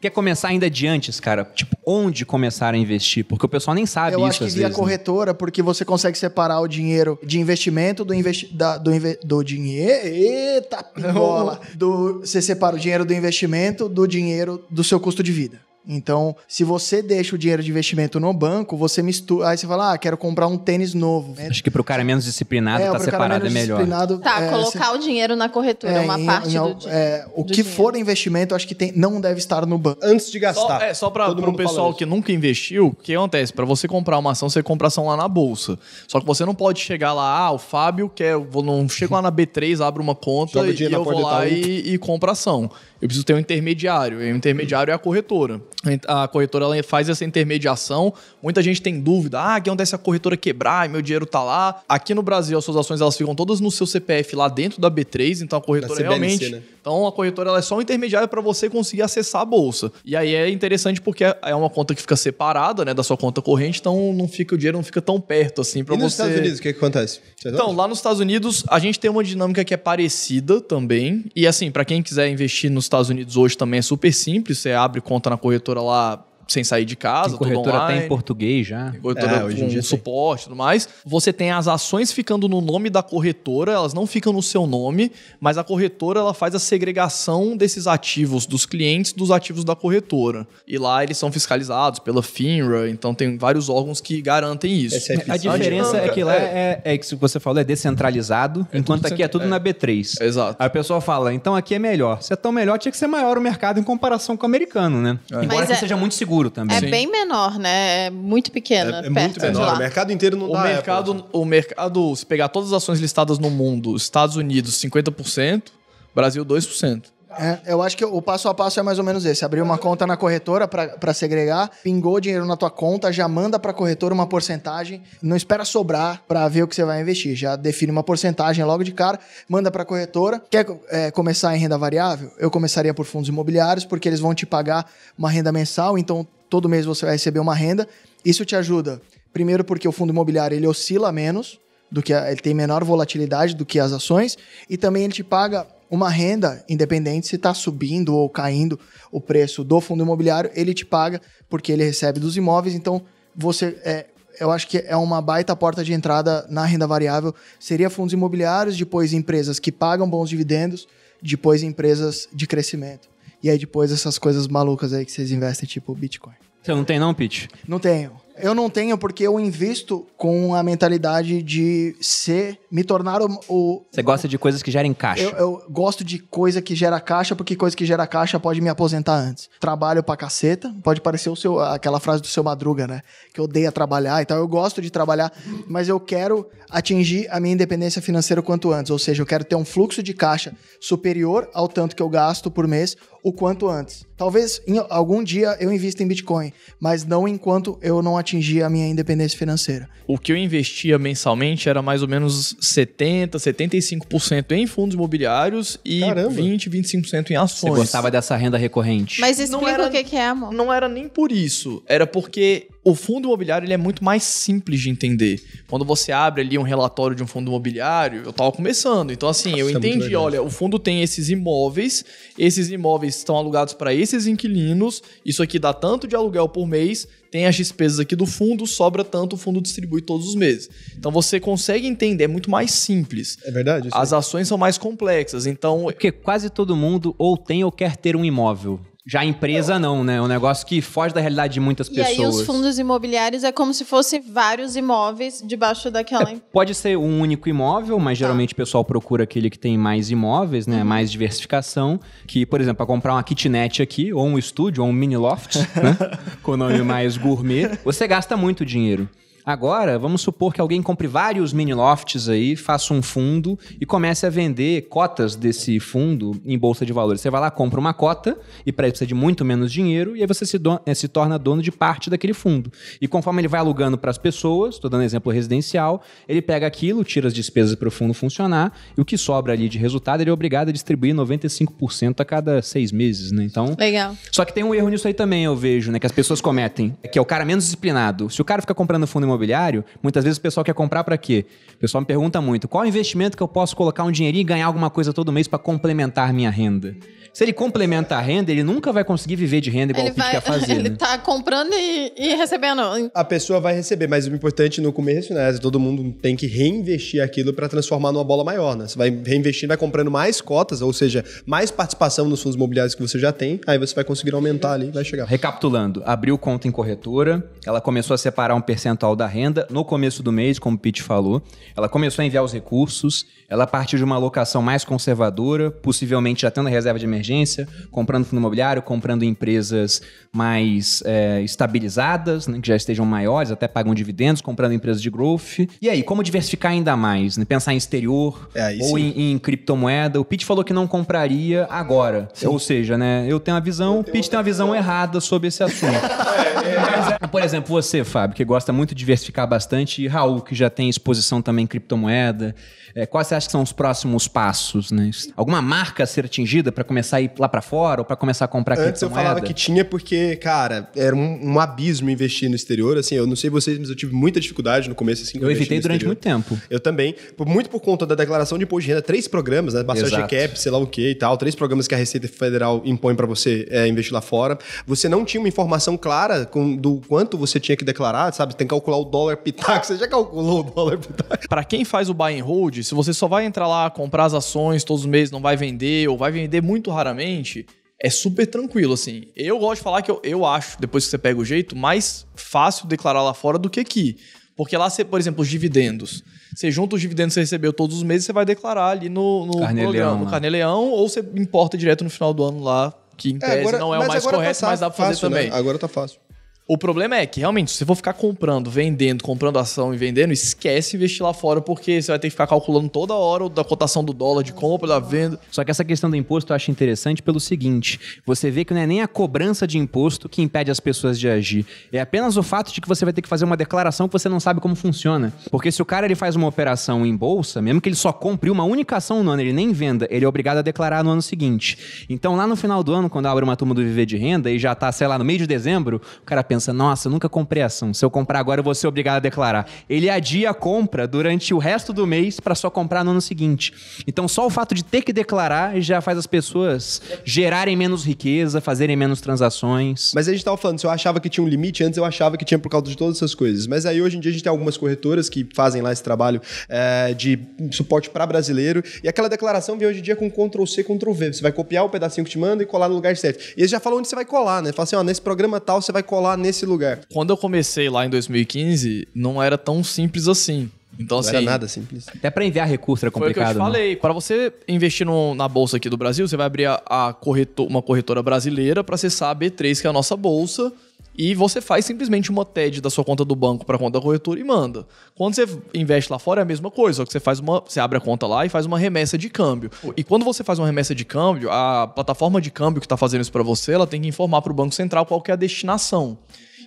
A: Quer começar ainda de antes, cara? Tipo, onde começar a investir? Porque o pessoal nem sabe
D: Eu
A: isso
D: acho que
A: às
D: via
A: vezes. né?
D: corretora, porque você consegue separar o dinheiro de investimento do, investi da- do, inve do dinheiro. Eita, pingola! do, você separa o dinheiro do investimento do dinheiro do seu custo de vida. Então, se você deixa o dinheiro de investimento no banco, você mistura. Aí você fala, ah, quero comprar um tênis novo.
A: Acho que pro cara menos disciplinado, tá
D: pro cara
A: separado é melhor.
C: Tá,
D: é,
C: colocar o dinheiro na corretora é, uma
D: em-
C: parte
D: em
C: do
D: é, O
C: do
D: que
C: dinheiro.
D: for investimento, eu acho que tem, não deve estar no banco.
B: Antes de gastar.
E: Só, é, só para
B: Todo
E: o
B: mundo fala
E: pessoal que nunca investiu, o que acontece? Para você comprar uma ação, você compra ação lá na bolsa. Só que você não pode chegar lá, ah, o Fábio quer, vou, não chego lá na B3, abro uma conta e eu vou lá e, e compro ação. Eu preciso ter um intermediário. E o intermediário é a corretora. A corretora ela faz essa intermediação. Muita gente tem dúvida. Ah, que acontece se a corretora quebrar e meu dinheiro tá lá? Aqui no Brasil, as suas ações elas ficam todas no seu CPF lá dentro da B3. Então a corretora
B: CBNC,
E: realmente.
B: né?
E: Então a corretora ela é só um intermediário para você conseguir acessar a bolsa. E aí é interessante porque é uma conta que fica separada, né, da sua conta corrente, então não fica o dinheiro não fica tão perto assim para
B: E
E: você.
B: nos Estados Unidos, o que, que acontece? Você
E: Então,
B: sabe?
E: lá nos Estados Unidos, a gente tem uma dinâmica que é parecida também. E assim, para quem quiser investir nos Estados Unidos hoje também é super simples. Você abre conta na corretora lá sem sair de casa,
A: Tem
E: tudo
A: corretora até
E: online.
A: em português já.
E: Corretora
B: É, hoje em
E: com
B: dia tem.
E: suporte e tudo mais. Você tem as ações ficando no nome da corretora, elas não ficam no seu nome, mas a corretora ela faz a segregação desses ativos dos clientes dos ativos da corretora. E lá eles são fiscalizados pela FINRA, então tem vários órgãos que garantem isso.
B: É
A: A diferença é que lá é, é que se você falou é descentralizado, enquanto
E: tudo
A: aqui é tudo na B3.
E: Exato.
A: Aí o pessoal fala, então aqui é melhor. Se é tão melhor, tinha que ser maior o mercado em comparação com o americano, né? Embora
C: Mas
A: que
C: é-
A: seja muito seguro também.
C: É
E: Sim.
C: bem menor, né? É muito pequena,
B: É, é
C: perto
B: muito
C: de
B: menor.
C: lá.
B: O mercado inteiro não
E: O
B: dá
E: mercado,
B: Apple.
E: o mercado, se pegar todas as ações listadas no mundo, Estados Unidos 50%, Brasil 2%.
D: É, eu acho que o passo a passo é mais ou menos esse. Abrir uma conta na corretora para segregar, pingou dinheiro na tua conta, já manda para a corretora uma porcentagem, não espera sobrar para ver o que você vai investir. Já define uma porcentagem logo de cara, manda para a corretora. Quer é, começar em renda variável? Eu começaria por fundos imobiliários, porque eles vão te pagar uma renda mensal, então todo mês você vai receber uma renda. Isso te ajuda, primeiro porque o fundo imobiliário ele oscila menos, do que a- ele tem menor volatilidade do que as ações e também ele te paga uma renda independente se está subindo ou caindo o preço do fundo imobiliário, ele te paga porque ele recebe dos imóveis, então você é, eu acho que é uma baita porta de entrada na renda variável. Seria fundos imobiliários, depois empresas que pagam bons dividendos, depois empresas de crescimento. E aí depois essas coisas malucas aí que vocês investem, tipo Bitcoin.
A: Você não tem não, Pete?
D: Não tenho. Eu não tenho porque eu invisto com a mentalidade de ser, me tornar o.
A: Você gosta de coisas que gerem caixa.
D: eu, eu gosto de coisa que gera caixa, porque coisa que gera caixa pode me aposentar antes. Trabalho pra caceta, pode parecer o seu, aquela frase do seu Madruga, né? Que odeia trabalhar e tal. Eu gosto de trabalhar, mas eu quero atingir a minha independência financeira o quanto antes. Ou seja, eu quero ter um fluxo de caixa superior ao tanto que eu gasto por mês o quanto antes. Talvez em algum dia eu invista em Bitcoin, mas não enquanto eu não atingir a minha independência financeira.
E: O que eu investia mensalmente era mais ou menos 70, 75% em fundos imobiliários e
B: Caramba.
E: 20, 25% em
A: Você
E: ações.
A: gostava dessa renda recorrente.
C: Mas explica
E: era-
C: o que, que é, amor.
E: Não era nem por isso, era porque o fundo imobiliário ele é muito mais simples de entender. Quando você abre ali um relatório de um fundo imobiliário, eu tava começando, então assim, eu
B: Isso é
E: entendi,
B: legal.
E: olha, o fundo tem esses imóveis, esses imóveis estão alugados para esses inquilinos, isso aqui dá tanto de aluguel por mês, tem as despesas aqui do fundo, sobra tanto, o fundo distribui todos os meses. Então você consegue entender, é muito mais simples.
B: É verdade?
E: As ações são mais complexas, então
A: Porque quase todo mundo ou tem ou quer ter um imóvel. Já a empresa não, né? É um negócio que foge da realidade de muitas
C: E
A: pessoas.
C: aí os fundos imobiliários é como se fosse vários imóveis debaixo daquela...
A: Pode ser um único imóvel, mas geralmente o pessoal procura aquele que tem mais imóveis, né? Mais diversificação. Que, por exemplo, para comprar uma kitnet aqui, ou um estúdio, ou um mini loft, né? Com o nome mais gourmet, você gasta muito dinheiro. Agora, vamos supor que alguém compre vários mini lofts aí, faça um fundo e comece a vender cotas desse fundo em bolsa de valores. Você vai lá, compra uma cota e para isso precisa de muito menos dinheiro e aí você se, eh, se torna dono de parte daquele fundo. E conforme ele vai alugando para as pessoas, estou dando exemplo residencial, ele pega aquilo, tira as despesas para o fundo funcionar e o que sobra ali de resultado ele é obrigado a distribuir 95% a cada seis meses, né? Então,
C: Legal.
A: só que tem um erro nisso aí também, eu vejo, né? Que as pessoas cometem. Que é o cara menos disciplinado. Se o cara fica comprando fundo imobiliário, muitas vezes o pessoal quer comprar pra quê? O pessoal me pergunta muito: qual investimento que eu posso colocar um dinheirinho e ganhar alguma coisa todo mês pra complementar minha renda? Se ele complementa a renda, ele nunca vai conseguir viver de renda igual
C: Ele,
A: o Pete
C: vai,
A: quer fazer.
C: ele
A: né?
C: tá comprando e, e recebendo.
B: A pessoa vai receber, mas o importante no começo, né? Todo mundo tem que reinvestir aquilo para transformar numa bola maior, né? Você vai reinvestindo, vai comprando mais cotas, ou seja, mais participação nos fundos imobiliários que você já tem, aí você vai conseguir aumentar ali e vai chegar.
A: Recapitulando, abriu conta em corretora, ela começou a separar um percentual da renda no começo do mês, como o Pete falou. Ela começou a enviar os recursos, ela partiu de uma alocação mais conservadora, possivelmente já tendo reserva de emergência, comprando fundo imobiliário, comprando empresas mais é, estabilizadas, né, que já estejam maiores, até pagam dividendos, comprando empresas de growth. E aí, como diversificar ainda mais? né? Pensar em exterior
B: É,
A: ou
B: sim.
A: em, em criptomoeda. O Pete falou que não compraria agora. Ou seja, né? Eu tenho uma visão, o Pete tem uma visão errada sobre esse assunto. Mas, é, Por exemplo, você, Fábio, que gosta muito de diversificar bastante, e Raul, que já tem exposição também em criptomoeda. É, quais você acha que são os próximos passos, né? Alguma marca a ser atingida para começar a ir lá para fora ou para começar a comprar
B: Antes eu
A: criptomoeda?
B: falava que tinha porque, cara, era um, um abismo investir no exterior. Assim, eu não sei vocês, mas eu tive muita dificuldade no começo. Assim,
A: Eu
B: investi
A: evitei durante
B: exterior.
A: muito tempo.
B: Eu também, por- muito por conta da declaração de imposto de renda, três programas, né? Bastante. GCAP, sei lá o que e tal, três programas que a Receita Federal impõe para você é, investir lá fora. Você não tinha uma informação clara com, do quanto você tinha que declarar, sabe? Tem que calcular o dólar pitaco. Você já calculou o dólar pitaco?
E: Pra quem faz o buy and hold, se você só vai entrar lá, comprar as ações todos os meses, não vai vender, ou vai vender muito raramente, é super tranquilo, assim. Eu gosto de falar que eu, eu acho, depois que você pega o jeito, mais fácil declarar lá fora do que aqui. Porque lá, você, por exemplo, os dividendos. Você junta os dividendos que você recebeu todos os meses, você vai declarar ali no, no
A: Carnê-leão
E: programa, no
A: lá.
E: Carneleão, ou você importa direto no final do ano lá, que em tese não é o mais
B: agora
E: correto,
B: tá
E: mas dá pra fazer
B: fácil, né?
E: também.
B: Agora tá fácil.
E: O problema é que, realmente, se você for ficar comprando, vendendo, comprando ação e vendendo, esquece investir lá fora, porque você vai ter que ficar calculando toda hora da cotação do dólar, de compra, da venda.
A: Só que essa questão do imposto eu acho interessante pelo seguinte: você vê que não é nem a cobrança de imposto que impede as pessoas de agir. É apenas o fato de que você vai ter que fazer uma declaração que você não sabe como funciona. Porque se o cara ele faz uma operação em bolsa, mesmo que ele só compre uma única ação no ano, ele nem venda, ele é obrigado a declarar no ano seguinte. Então, lá no final do ano, quando abre uma turma do Viver de Renda e já tá, sei lá, no meio de dezembro, o cara pensa: nossa, eu nunca comprei ação. Se eu comprar agora, eu vou ser obrigado a declarar. Ele adia a compra durante o resto do mês para só comprar no ano seguinte. Então, só o fato de ter que declarar já faz as pessoas gerarem menos riqueza, fazerem menos transações.
B: Mas a gente tava falando, se eu achava que tinha um limite, antes eu achava que tinha por causa de todas essas coisas. Mas aí hoje em dia a gente tem algumas corretoras que fazem lá esse trabalho é, de suporte para brasileiro. E aquela declaração vem hoje em dia com Ctrl C, Ctrl V. Você vai copiar o pedacinho que te manda e colar no lugar certo. E eles já falam onde você vai colar, né? Fala assim, ó, nesse programa tal você vai colar nesse lugar.
E: Quando eu comecei lá em 2015, não era tão simples assim. Então,
B: Não
E: assim.
B: era nada simples.
A: Até para enviar recurso era
E: Foi o que eu
A: complicado.
E: te
A: né?
E: falei. Para você investir no- na bolsa aqui do Brasil, você vai abrir a, a correto- uma corretora brasileira para acessar a B3, que é a nossa bolsa. E você faz simplesmente uma TED da sua conta do banco para a conta da corretora e manda. Quando você investe lá fora é a mesma coisa, só que você faz uma, você abre a conta lá e faz uma remessa de câmbio. E quando você faz uma remessa de câmbio, a plataforma de câmbio que está fazendo isso para você, ela tem que informar para o Banco Central qual é a destinação.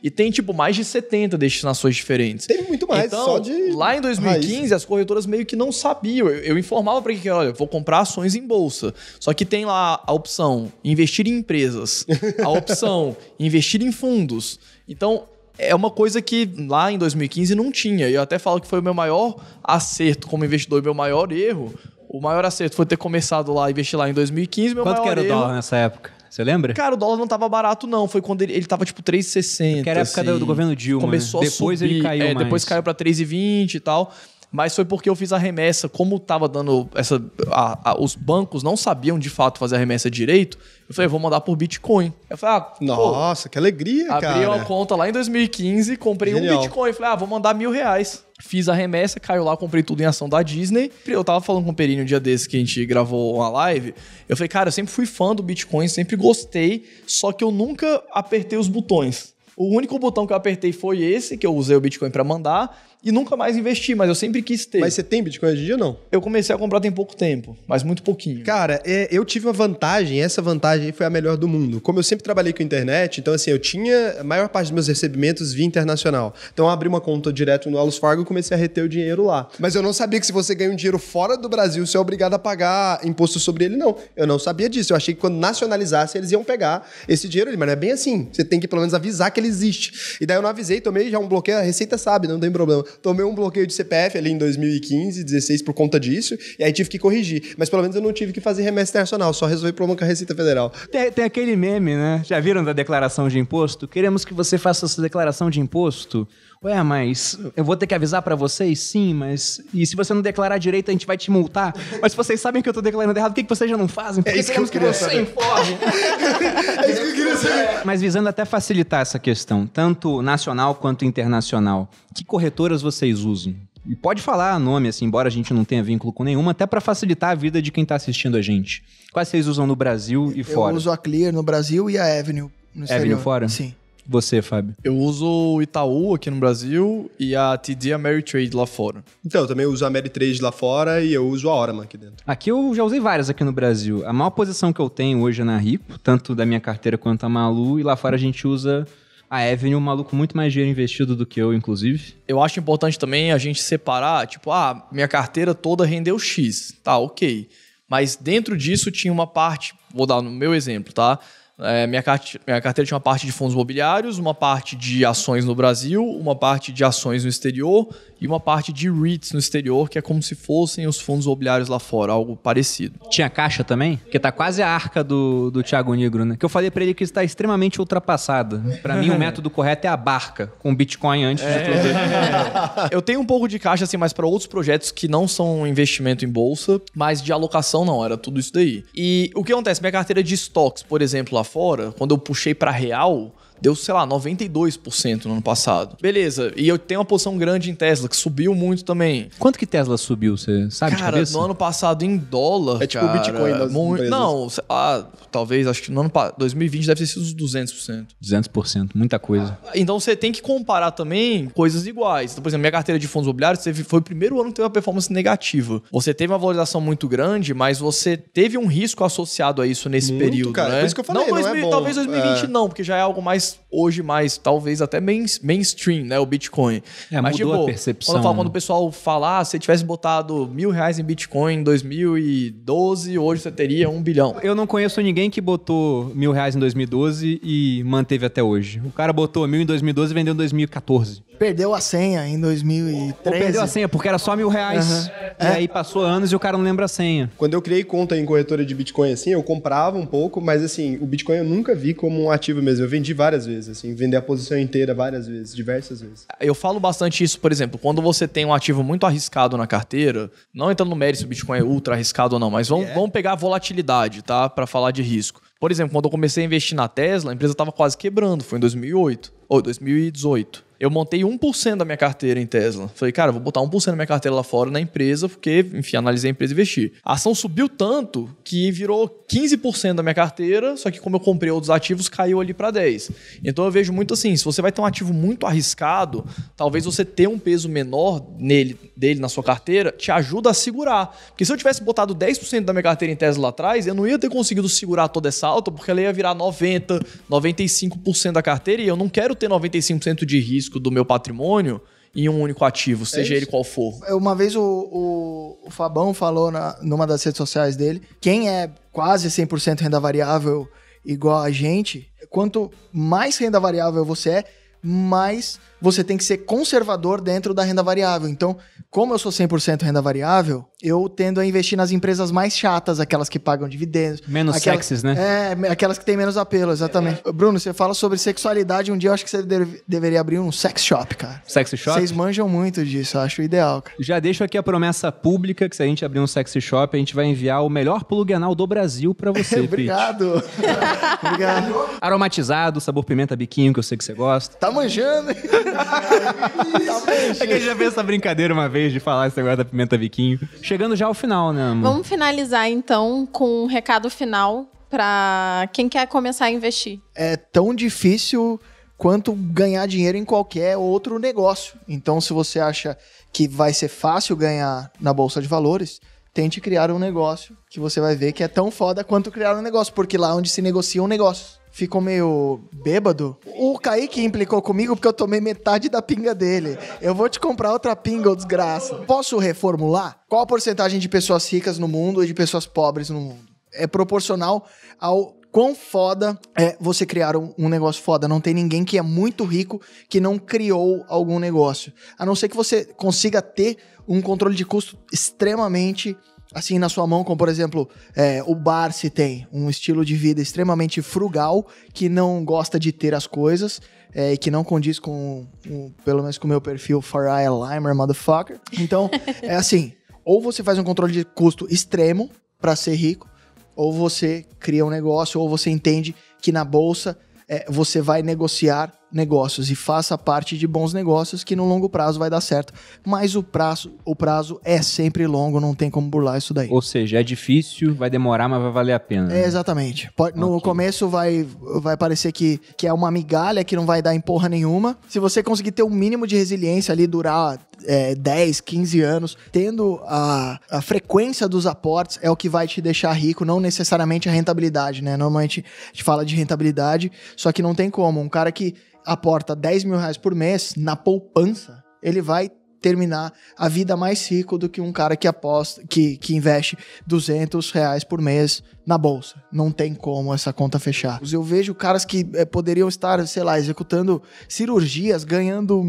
E: E tem, tipo, mais de 70 destinações diferentes.
B: Tem muito mais,
E: então,
B: só de
E: Lá em 2015,
B: raiz.
E: as corretoras meio que não sabiam. Eu, eu informava pra que, olha, eu vou comprar ações em bolsa. Só que tem lá a opção investir em empresas, a opção investir em fundos. Então, é uma coisa que lá em 2015 não tinha. E eu até falo que foi o meu maior acerto como investidor e meu maior erro. O maior acerto foi ter começado lá, investir lá em 2015. Meu
A: Quanto que
E: maior
A: era o
E: erro-
A: dólar nessa época? Você lembra?
E: Cara, o dólar não tava barato, não. Foi quando ele, ele tava tipo 3,60.
A: Que era a época do- do governo Dilma,
E: Começou
A: né?
E: a
A: Depois
E: subir.
A: ele caiu
E: é, Depois
A: mais.
E: caiu pra 3,20 e tal. Mas foi porque eu fiz a remessa, como tava dando essa. a- a- os bancos não sabiam de fato fazer a remessa direito. Eu falei, vou mandar por Bitcoin. Eu falei, ah, pô,
B: Nossa, que alegria,
E: Abri
B: cara.
E: uma conta lá em 2015, comprei
B: Genial.
E: um Bitcoin. Falei, ah, vou mandar mil reais. Fiz a remessa, caiu lá, comprei tudo em ação da Disney. Eu tava falando com o Perini um dia desse que a gente gravou uma live. Eu falei, cara, eu sempre fui fã do Bitcoin, sempre gostei, só que eu nunca apertei os botões. O único botão que eu apertei foi esse, que eu usei o Bitcoin pra mandar, e nunca mais investi, mas eu sempre quis ter.
B: Mas você tem Bitcoin hoje em dia ou não?
E: Eu comecei a comprar tem pouco tempo, mas muito pouquinho.
B: Cara, é, eu tive uma vantagem, essa vantagem foi a melhor do mundo. Como eu sempre trabalhei com internet, então assim, eu tinha a maior parte dos meus recebimentos via internacional. Então eu abri uma conta direto no Wells Fargo e comecei a reter o dinheiro lá. Mas eu não sabia que se você ganha um dinheiro fora do Brasil, você é obrigado a pagar imposto sobre ele, não. Eu não sabia disso. Eu achei que quando nacionalizasse, eles iam pegar esse dinheiro ali. Mas não é bem assim. Você tem que pelo menos avisar que ele existe. E daí eu não avisei, tomei já um bloqueio, a Receita sabe, não tem problema. Tomei um bloqueio de CPF ali em 2015, 16 por conta disso, e aí tive que corrigir. Mas pelo menos eu não tive que fazer remessa internacional, só resolvi problema com a Receita Federal.
A: Tem, tem aquele meme, né? Já viram da declaração de imposto? Queremos que você faça sua declaração de imposto. Ué, mas eu vou ter que avisar pra vocês? Sim, mas. E se você não declarar direito, a gente vai te multar? Mas se vocês sabem que eu tô declarando errado, por que, que vocês já não fazem? Por que
B: isso que eu queria
A: você informe?
B: É isso que eu queria saber.
A: Mas visando até facilitar essa questão, tanto nacional quanto internacional, que corretoras vocês usam? E pode falar nome, assim, embora a gente não tenha vínculo com nenhuma, até pra facilitar a vida de quem tá assistindo a gente. Quais vocês usam no Brasil e
D: Eu
A: fora?
D: uso a Clear no Brasil e a Avenue no exterior.
A: Avenue fora?
D: Sim.
A: Você, Fábio.
E: Eu uso o Itaú aqui no Brasil e a TD Ameritrade lá fora.
B: Então, eu também uso a Ameritrade lá fora e eu uso a Orama aqui dentro.
A: Aqui eu já usei várias aqui no Brasil. A maior posição que eu tenho hoje é na Ripo, tanto da minha carteira quanto a Malu, e lá fora a gente usa a Avenue, um maluco muito mais dinheiro investido do que eu, inclusive.
E: Eu acho importante também a gente separar, tipo, ah, minha carteira toda rendeu X. Tá, ok. Mas dentro disso tinha uma parte, vou dar no meu exemplo, tá? É, minha, carte- minha carteira tinha uma parte de fundos imobiliários, uma parte de ações no Brasil, uma parte de ações no exterior e uma parte de REITs no exterior, que é como se fossem os fundos imobiliários lá fora, algo parecido.
A: Tinha caixa também? Porque tá quase a arca do, do Thiago Negro, né? Que eu falei pra ele que está extremamente ultrapassada. Pra mim, o método correto é a barca, com Bitcoin antes de tudo.
E: Eu tenho um pouco de caixa, assim, mas para outros projetos que não são investimento em bolsa, mas de alocação não, era tudo isso daí. E o que acontece? Minha carteira de estoques, por exemplo, lá fora, quando eu puxei para real, deu, sei lá, 92% no ano passado. Beleza, e eu tenho uma posição grande em Tesla, que subiu muito também.
A: Quanto que Tesla subiu, você sabe de
E: Cara, no ano passado em dólar.
B: É tipo o
E: cara,
B: Bitcoin das
E: mu-
B: empresas.
E: Não, sei lá, talvez, acho que no ano pa- 2020 deve ter sido uns 200%.
A: 200%, muita coisa.
E: Então você tem que comparar também coisas iguais. Então, por exemplo, minha carteira de fundos imobiliários teve- foi o primeiro ano que teve uma performance negativa. Você teve uma valorização muito grande, mas você teve um risco associado a isso nesse
B: Muito,
E: período,
B: cara.
E: né?
B: Por isso que eu falei, não é bom.
E: talvez 2020
B: É.
E: não, porque já é algo mais guys. Hoje mais talvez até main, mainstream, né, o Bitcoin.
A: É,
E: mas
A: mudou a
E: tipo,
A: percepção,
E: Quando, falo,
A: né?
E: quando o pessoal fala, ah, se você tivesse botado mil reais em Bitcoin em 2012, hoje você teria um bilhão.
A: Eu não conheço ninguém que botou mil reais em 2012 e manteve até hoje. O cara botou mil em 2012 e vendeu em 2014.
D: Perdeu a senha em 2013.
A: Ou perdeu a senha porque era só mil reais. E aí passou anos e o cara não lembra a senha.
B: Quando eu criei conta em corretora de Bitcoin, assim, eu comprava um pouco, mas assim, o Bitcoin eu nunca vi como um ativo mesmo. Eu vendi várias vezes, assim, vender a posição inteira várias vezes, diversas vezes.
E: Eu falo bastante isso, por exemplo, quando você tem um ativo muito arriscado na carteira, não entrando no mérito se o Bitcoin é ultra arriscado ou não, mas vamos, vamos pegar a volatilidade, tá? Pra falar de risco. Por exemplo, quando eu comecei a investir na Tesla, a empresa estava quase quebrando, foi em 2008 ou 2018. Eu montei 1% da minha carteira em Tesla. Falei, cara, vou botar 1% da minha carteira lá fora na empresa, porque, enfim, analisei a empresa e investi. A ação subiu tanto que virou 15% da minha carteira, só que como eu comprei outros ativos, caiu ali para 10. Então eu vejo muito assim, se você vai ter um ativo muito arriscado, talvez você ter um peso menor nele, dele na sua carteira, te ajuda a segurar. Porque se eu tivesse botado 10% da minha carteira em Tesla lá atrás, eu não ia ter conseguido segurar toda essa alta, porque ela ia virar 90, 95% da carteira e eu não quero ter 95% de risco do meu patrimônio em um único ativo, seja
D: É
E: ele qual for.
D: Uma vez o, o, o Fabão falou na, numa das redes sociais dele, quem é quase 100% renda variável igual a gente, quanto mais renda variável você é, mais você tem que ser conservador dentro da renda variável. Então, como eu sou 100% renda variável, eu tendo a investir nas empresas mais chatas, aquelas que pagam dividendos.
A: Menos
D: aquelas-
A: sexys, né?
D: É, aquelas que têm menos apelo, exatamente. Bruno, você fala sobre sexualidade, um dia eu acho que você deve- deveria abrir um sex shop, cara.
A: Sexy shop?
D: Vocês manjam muito disso, eu acho ideal, cara.
A: Já deixo aqui a promessa pública que se a gente abrir um sexy shop, a gente vai enviar o melhor plug anal do Brasil pra você.
D: Obrigado. Obrigado.
A: Aromatizado, sabor pimenta biquinho, que eu sei que você gosta.
D: Tá manjando, hein?
A: É que a gente já fez essa brincadeira uma vez de falar esse negócio da pimenta biquinho. Chegando já ao final, né, amor?
C: Vamos finalizar então com um recado final para quem quer começar a investir.
D: É tão difícil quanto ganhar dinheiro em qualquer outro negócio. Então, se você acha que vai ser fácil ganhar na bolsa de valores, tente criar um negócio que você vai ver que é tão foda quanto criar um negócio, porque lá onde se negociam negócios. Ficou meio bêbado. O Kaique implicou comigo porque eu tomei metade da pinga dele. Eu vou te comprar outra pinga, ô desgraça. Posso reformular? Qual a porcentagem de pessoas ricas no mundo e de pessoas pobres no mundo? É proporcional ao quão foda é você criar um, um negócio foda. Não tem ninguém que é muito rico que não criou algum negócio. A não ser que você consiga ter um controle de custo extremamente assim na sua mão, como por exemplo, é, o Barsi tem um estilo de vida extremamente frugal, que não gosta de ter as coisas, é, e que não condiz com, com- pelo menos com o meu perfil Farai Limer, motherfucker. Então, é assim, ou você faz um controle de custo extremo para ser rico, ou você cria um negócio, ou você entende que na bolsa é, você vai negociar negócios e faça parte de bons negócios que no longo prazo vai dar certo. Mas o prazo, o prazo é sempre longo, não tem como burlar isso daí.
A: Ou seja, é difícil, vai demorar, mas vai valer a pena.
D: É, exatamente. Pode- no
A: Ok.
D: começo vai, vai parecer que, que é uma migalha que não vai dar em porra nenhuma. Se você conseguir ter um mínimo de resiliência ali, durar é, 10, 15 anos, tendo a, a frequência dos aportes, é o que vai te deixar rico, não necessariamente a rentabilidade, né? Normalmente a gente fala de rentabilidade, só que não tem como. Um cara que aporta 10 mil reais por mês na poupança, ele vai terminar a vida mais rico do que um cara que aposta, que, que investe 200 reais por mês na bolsa. Não tem como essa conta fechar. Eu vejo caras que eh, poderiam estar, sei lá, executando cirurgias, ganhando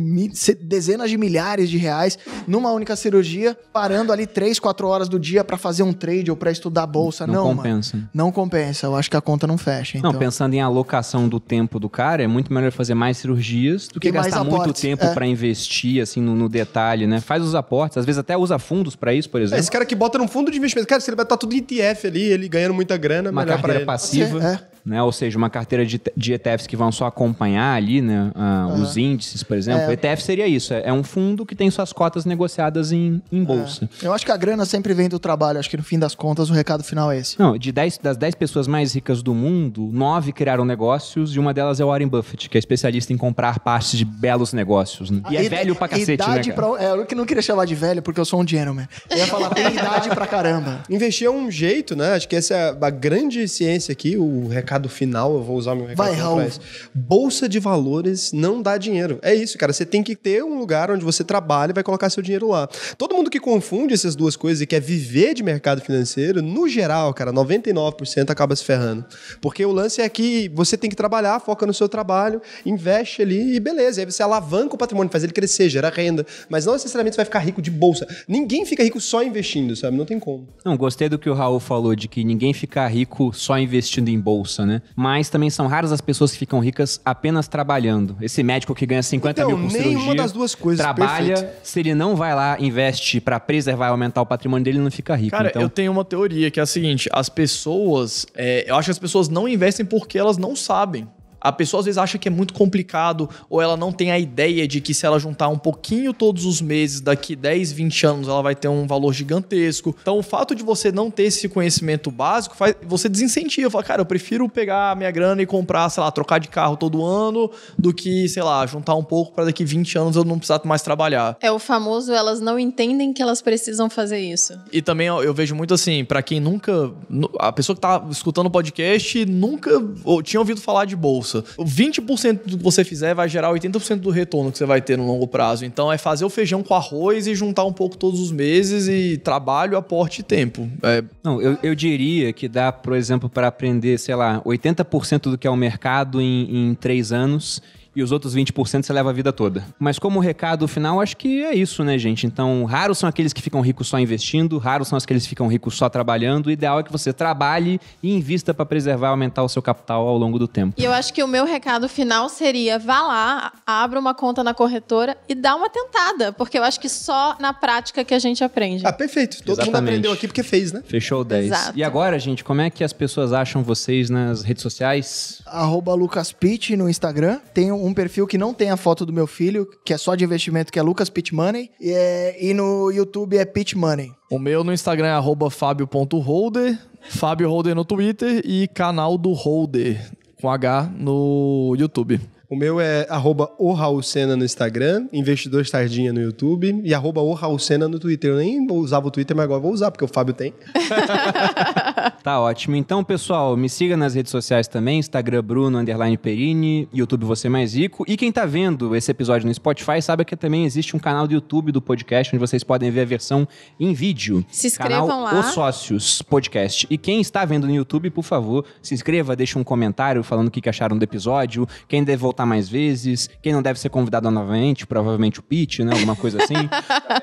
D: dezenas de milhares de reais numa única cirurgia, parando ali 3, 4 horas do dia pra fazer um trade ou pra estudar a bolsa.
A: Não,
D: Não, mano.
A: compensa.
D: Não compensa. Eu acho que a conta não fecha. Então.
A: Não, pensando em alocação do tempo do cara, é muito melhor fazer mais cirurgias do que
D: E
A: gastar muito tempo
D: é.
A: pra investir, assim, no, no detalhe, né? Faz os aportes, às vezes até usa fundos pra isso, por
B: É,
A: exemplo.
B: esse cara que bota num fundo de investimento, cara, se ele vai estar tudo em ETF ali, ele ganhando muita grana,
A: uma
B: melhor ele.
A: passiva,
D: É.
A: né? Ou seja, uma carteira de, de ETFs que vão só acompanhar ali, né? ah, Os índices, por exemplo.
D: É.
A: O ETF seria isso, é, é um fundo que tem suas cotas negociadas em, em bolsa.
D: Eu acho que a grana sempre vem do trabalho. Acho que no fim das contas o recado final é esse.
A: Não, de 10, das 10 pessoas mais ricas do mundo, 9 criaram negócios e uma delas é o Warren Buffett, que é especialista em comprar partes de belos negócios. né? E é
D: Ida-
A: velho pra cacete, né,
D: idade
A: cara?
D: pra- é, eu que não queria chamar de velho porque eu sou um gentleman. Eu ia falar, tem idade pra caramba.
B: Investir é um jeito, né? Acho que essa é a grande ciência aqui, o recado final, eu vou usar meu recado
D: Vai, Raul.
B: pra isso. Bolsa de valores não dá dinheiro. É isso, cara. Você tem que ter um lugar onde você trabalha e vai colocar seu dinheiro lá. Todo mundo que confunde essas duas coisas e quer viver de mercado financeiro, no geral, cara, 99% acaba se ferrando. Porque o lance é que você tem que trabalhar, foca no seu trabalho, investe ali e beleza. Aí você alavanca o patrimônio, faz ele crescer, gera renda. Mas não necessariamente você vai ficar rico de bolsa. Ninguém fica rico só investindo, sabe? Não tem como.
A: Não, gostei do que o Raul falou, de que ninguém fica rico só investindo em bolsa, né? Mas também são raras as pessoas que ficam ricas apenas trabalhando. Esse médico que ganha 50
B: Então,
A: mil por
B: nenhuma
A: cirurgia,
B: das duas coisas,
A: trabalha,
B: perfeito.
A: se ele não vai lá, investe pra preservar e aumentar o patrimônio dele, ele não fica rico.
E: Cara,
A: então,
E: eu tenho uma teoria que é a seguinte: as pessoas. é, eu acho que as pessoas não investem porque elas não sabem. A pessoa às vezes acha que é muito complicado ou ela não tem a ideia de que se ela juntar um pouquinho todos os meses, daqui 10, 20 anos, ela vai ter um valor gigantesco. Então, o fato de você não ter esse conhecimento básico, faz, você desincentiva. Fala, cara, eu prefiro pegar a minha grana e comprar, sei lá, trocar de carro todo ano do que, sei lá, juntar um pouco para daqui 20 anos eu não precisar mais trabalhar.
C: É o famoso, elas não entendem que elas precisam fazer isso.
E: E também eu, vejo muito assim, para quem nunca. nu- A pessoa que tá escutando o podcast nunca ou, tinha ouvido falar de bolsa. O 20% do que você fizer vai gerar 80% do retorno que você vai ter no longo prazo. Então é fazer o feijão com arroz e juntar um pouco todos os meses e trabalho, aporte e tempo. É,
A: Não, eu, eu diria que dá, por exemplo, para aprender, sei lá, 80% do que é o mercado em, em três anos e os outros 20% você leva a vida toda. Mas como recado final, acho que é isso, né, gente? Então, raros são aqueles que ficam ricos só investindo, raros são aqueles que ficam ricos só trabalhando. O ideal é que você trabalhe e invista para preservar e aumentar o seu capital ao longo do tempo.
C: E eu acho que o meu recado final seria: vá lá, abra uma conta na corretora e dá uma tentada, porque eu acho que só na prática que a gente aprende.
B: Ah, perfeito. Todo mundo
A: Exatamente.
B: aprendeu aqui porque fez, né?
A: Fechou o 10.
C: Exato.
A: E agora, gente, como é que as pessoas acham vocês nas redes sociais?
D: Arroba LucasPitt no Instagram. Tem um perfil que não tem a foto do meu filho, que é só de investimento, que é Lucas Pitt Money. E, é- e no YouTube é Pitt Money.
E: o meu no Instagram é arroba fabio.holder, Fábio Holder no Twitter e canal do Holder, com H no YouTube.
B: O meu é arroba o Raul Sena no Instagram, Investidor Sardinha no YouTube e arroba o Raul Sena no Twitter. Eu nem usava o Twitter, mas agora vou usar, porque o Fábio tem.
A: Tá ótimo. Então, pessoal, me siga nas redes sociais também, Instagram Bruno underline Perini, YouTube Você Mais Rico. E quem tá vendo esse episódio no Spotify sabe que também existe um canal do YouTube do podcast onde vocês podem ver a versão em vídeo.
C: Se inscrevam
A: canal
C: lá.
A: Os Sócios Podcast. E quem está vendo no YouTube, por favor, se inscreva, deixa um comentário falando o que acharam do episódio, quem deve voltar mais vezes, quem não deve ser convidado novamente, provavelmente o Pete, né? Alguma coisa assim.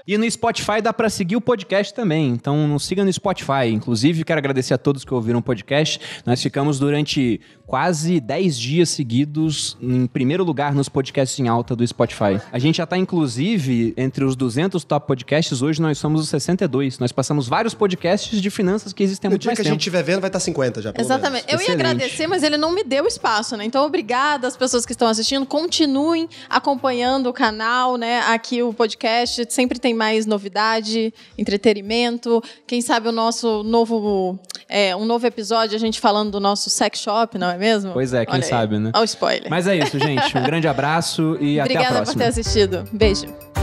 A: E no Spotify dá pra seguir o podcast também. Então nos siga no Spotify. Inclusive, quero agradecer a todos que ouviram o podcast. Nós ficamos durante quase 10 dias seguidos em primeiro lugar nos podcasts em alta do Spotify. A gente já tá, inclusive, entre os 200 top podcasts. Hoje nós somos os 62. Nós passamos vários podcasts de finanças que existem há
B: No
A: muito
B: dia
A: mais
B: que a
A: tempo.
B: gente estiver vendo, vai estar 50 já, pelo
C: Exatamente. Eu ia
A: Excelente.
C: agradecer, mas ele não me deu espaço, né? Então, obrigada às pessoas que estão assistindo. Continuem acompanhando o canal, né? Aqui o podcast sempre tem mais novidade, entretenimento. Quem sabe o nosso novo, é, um novo episódio a gente falando do nosso sex shop, não é mesmo?
A: Pois é, quem
C: Olha aí.
A: sabe, né?
C: Olha o spoiler.
A: Mas é isso, gente. Um grande abraço e até a
C: Obrigada por
A: próxima.
C: ter assistido. Beijo.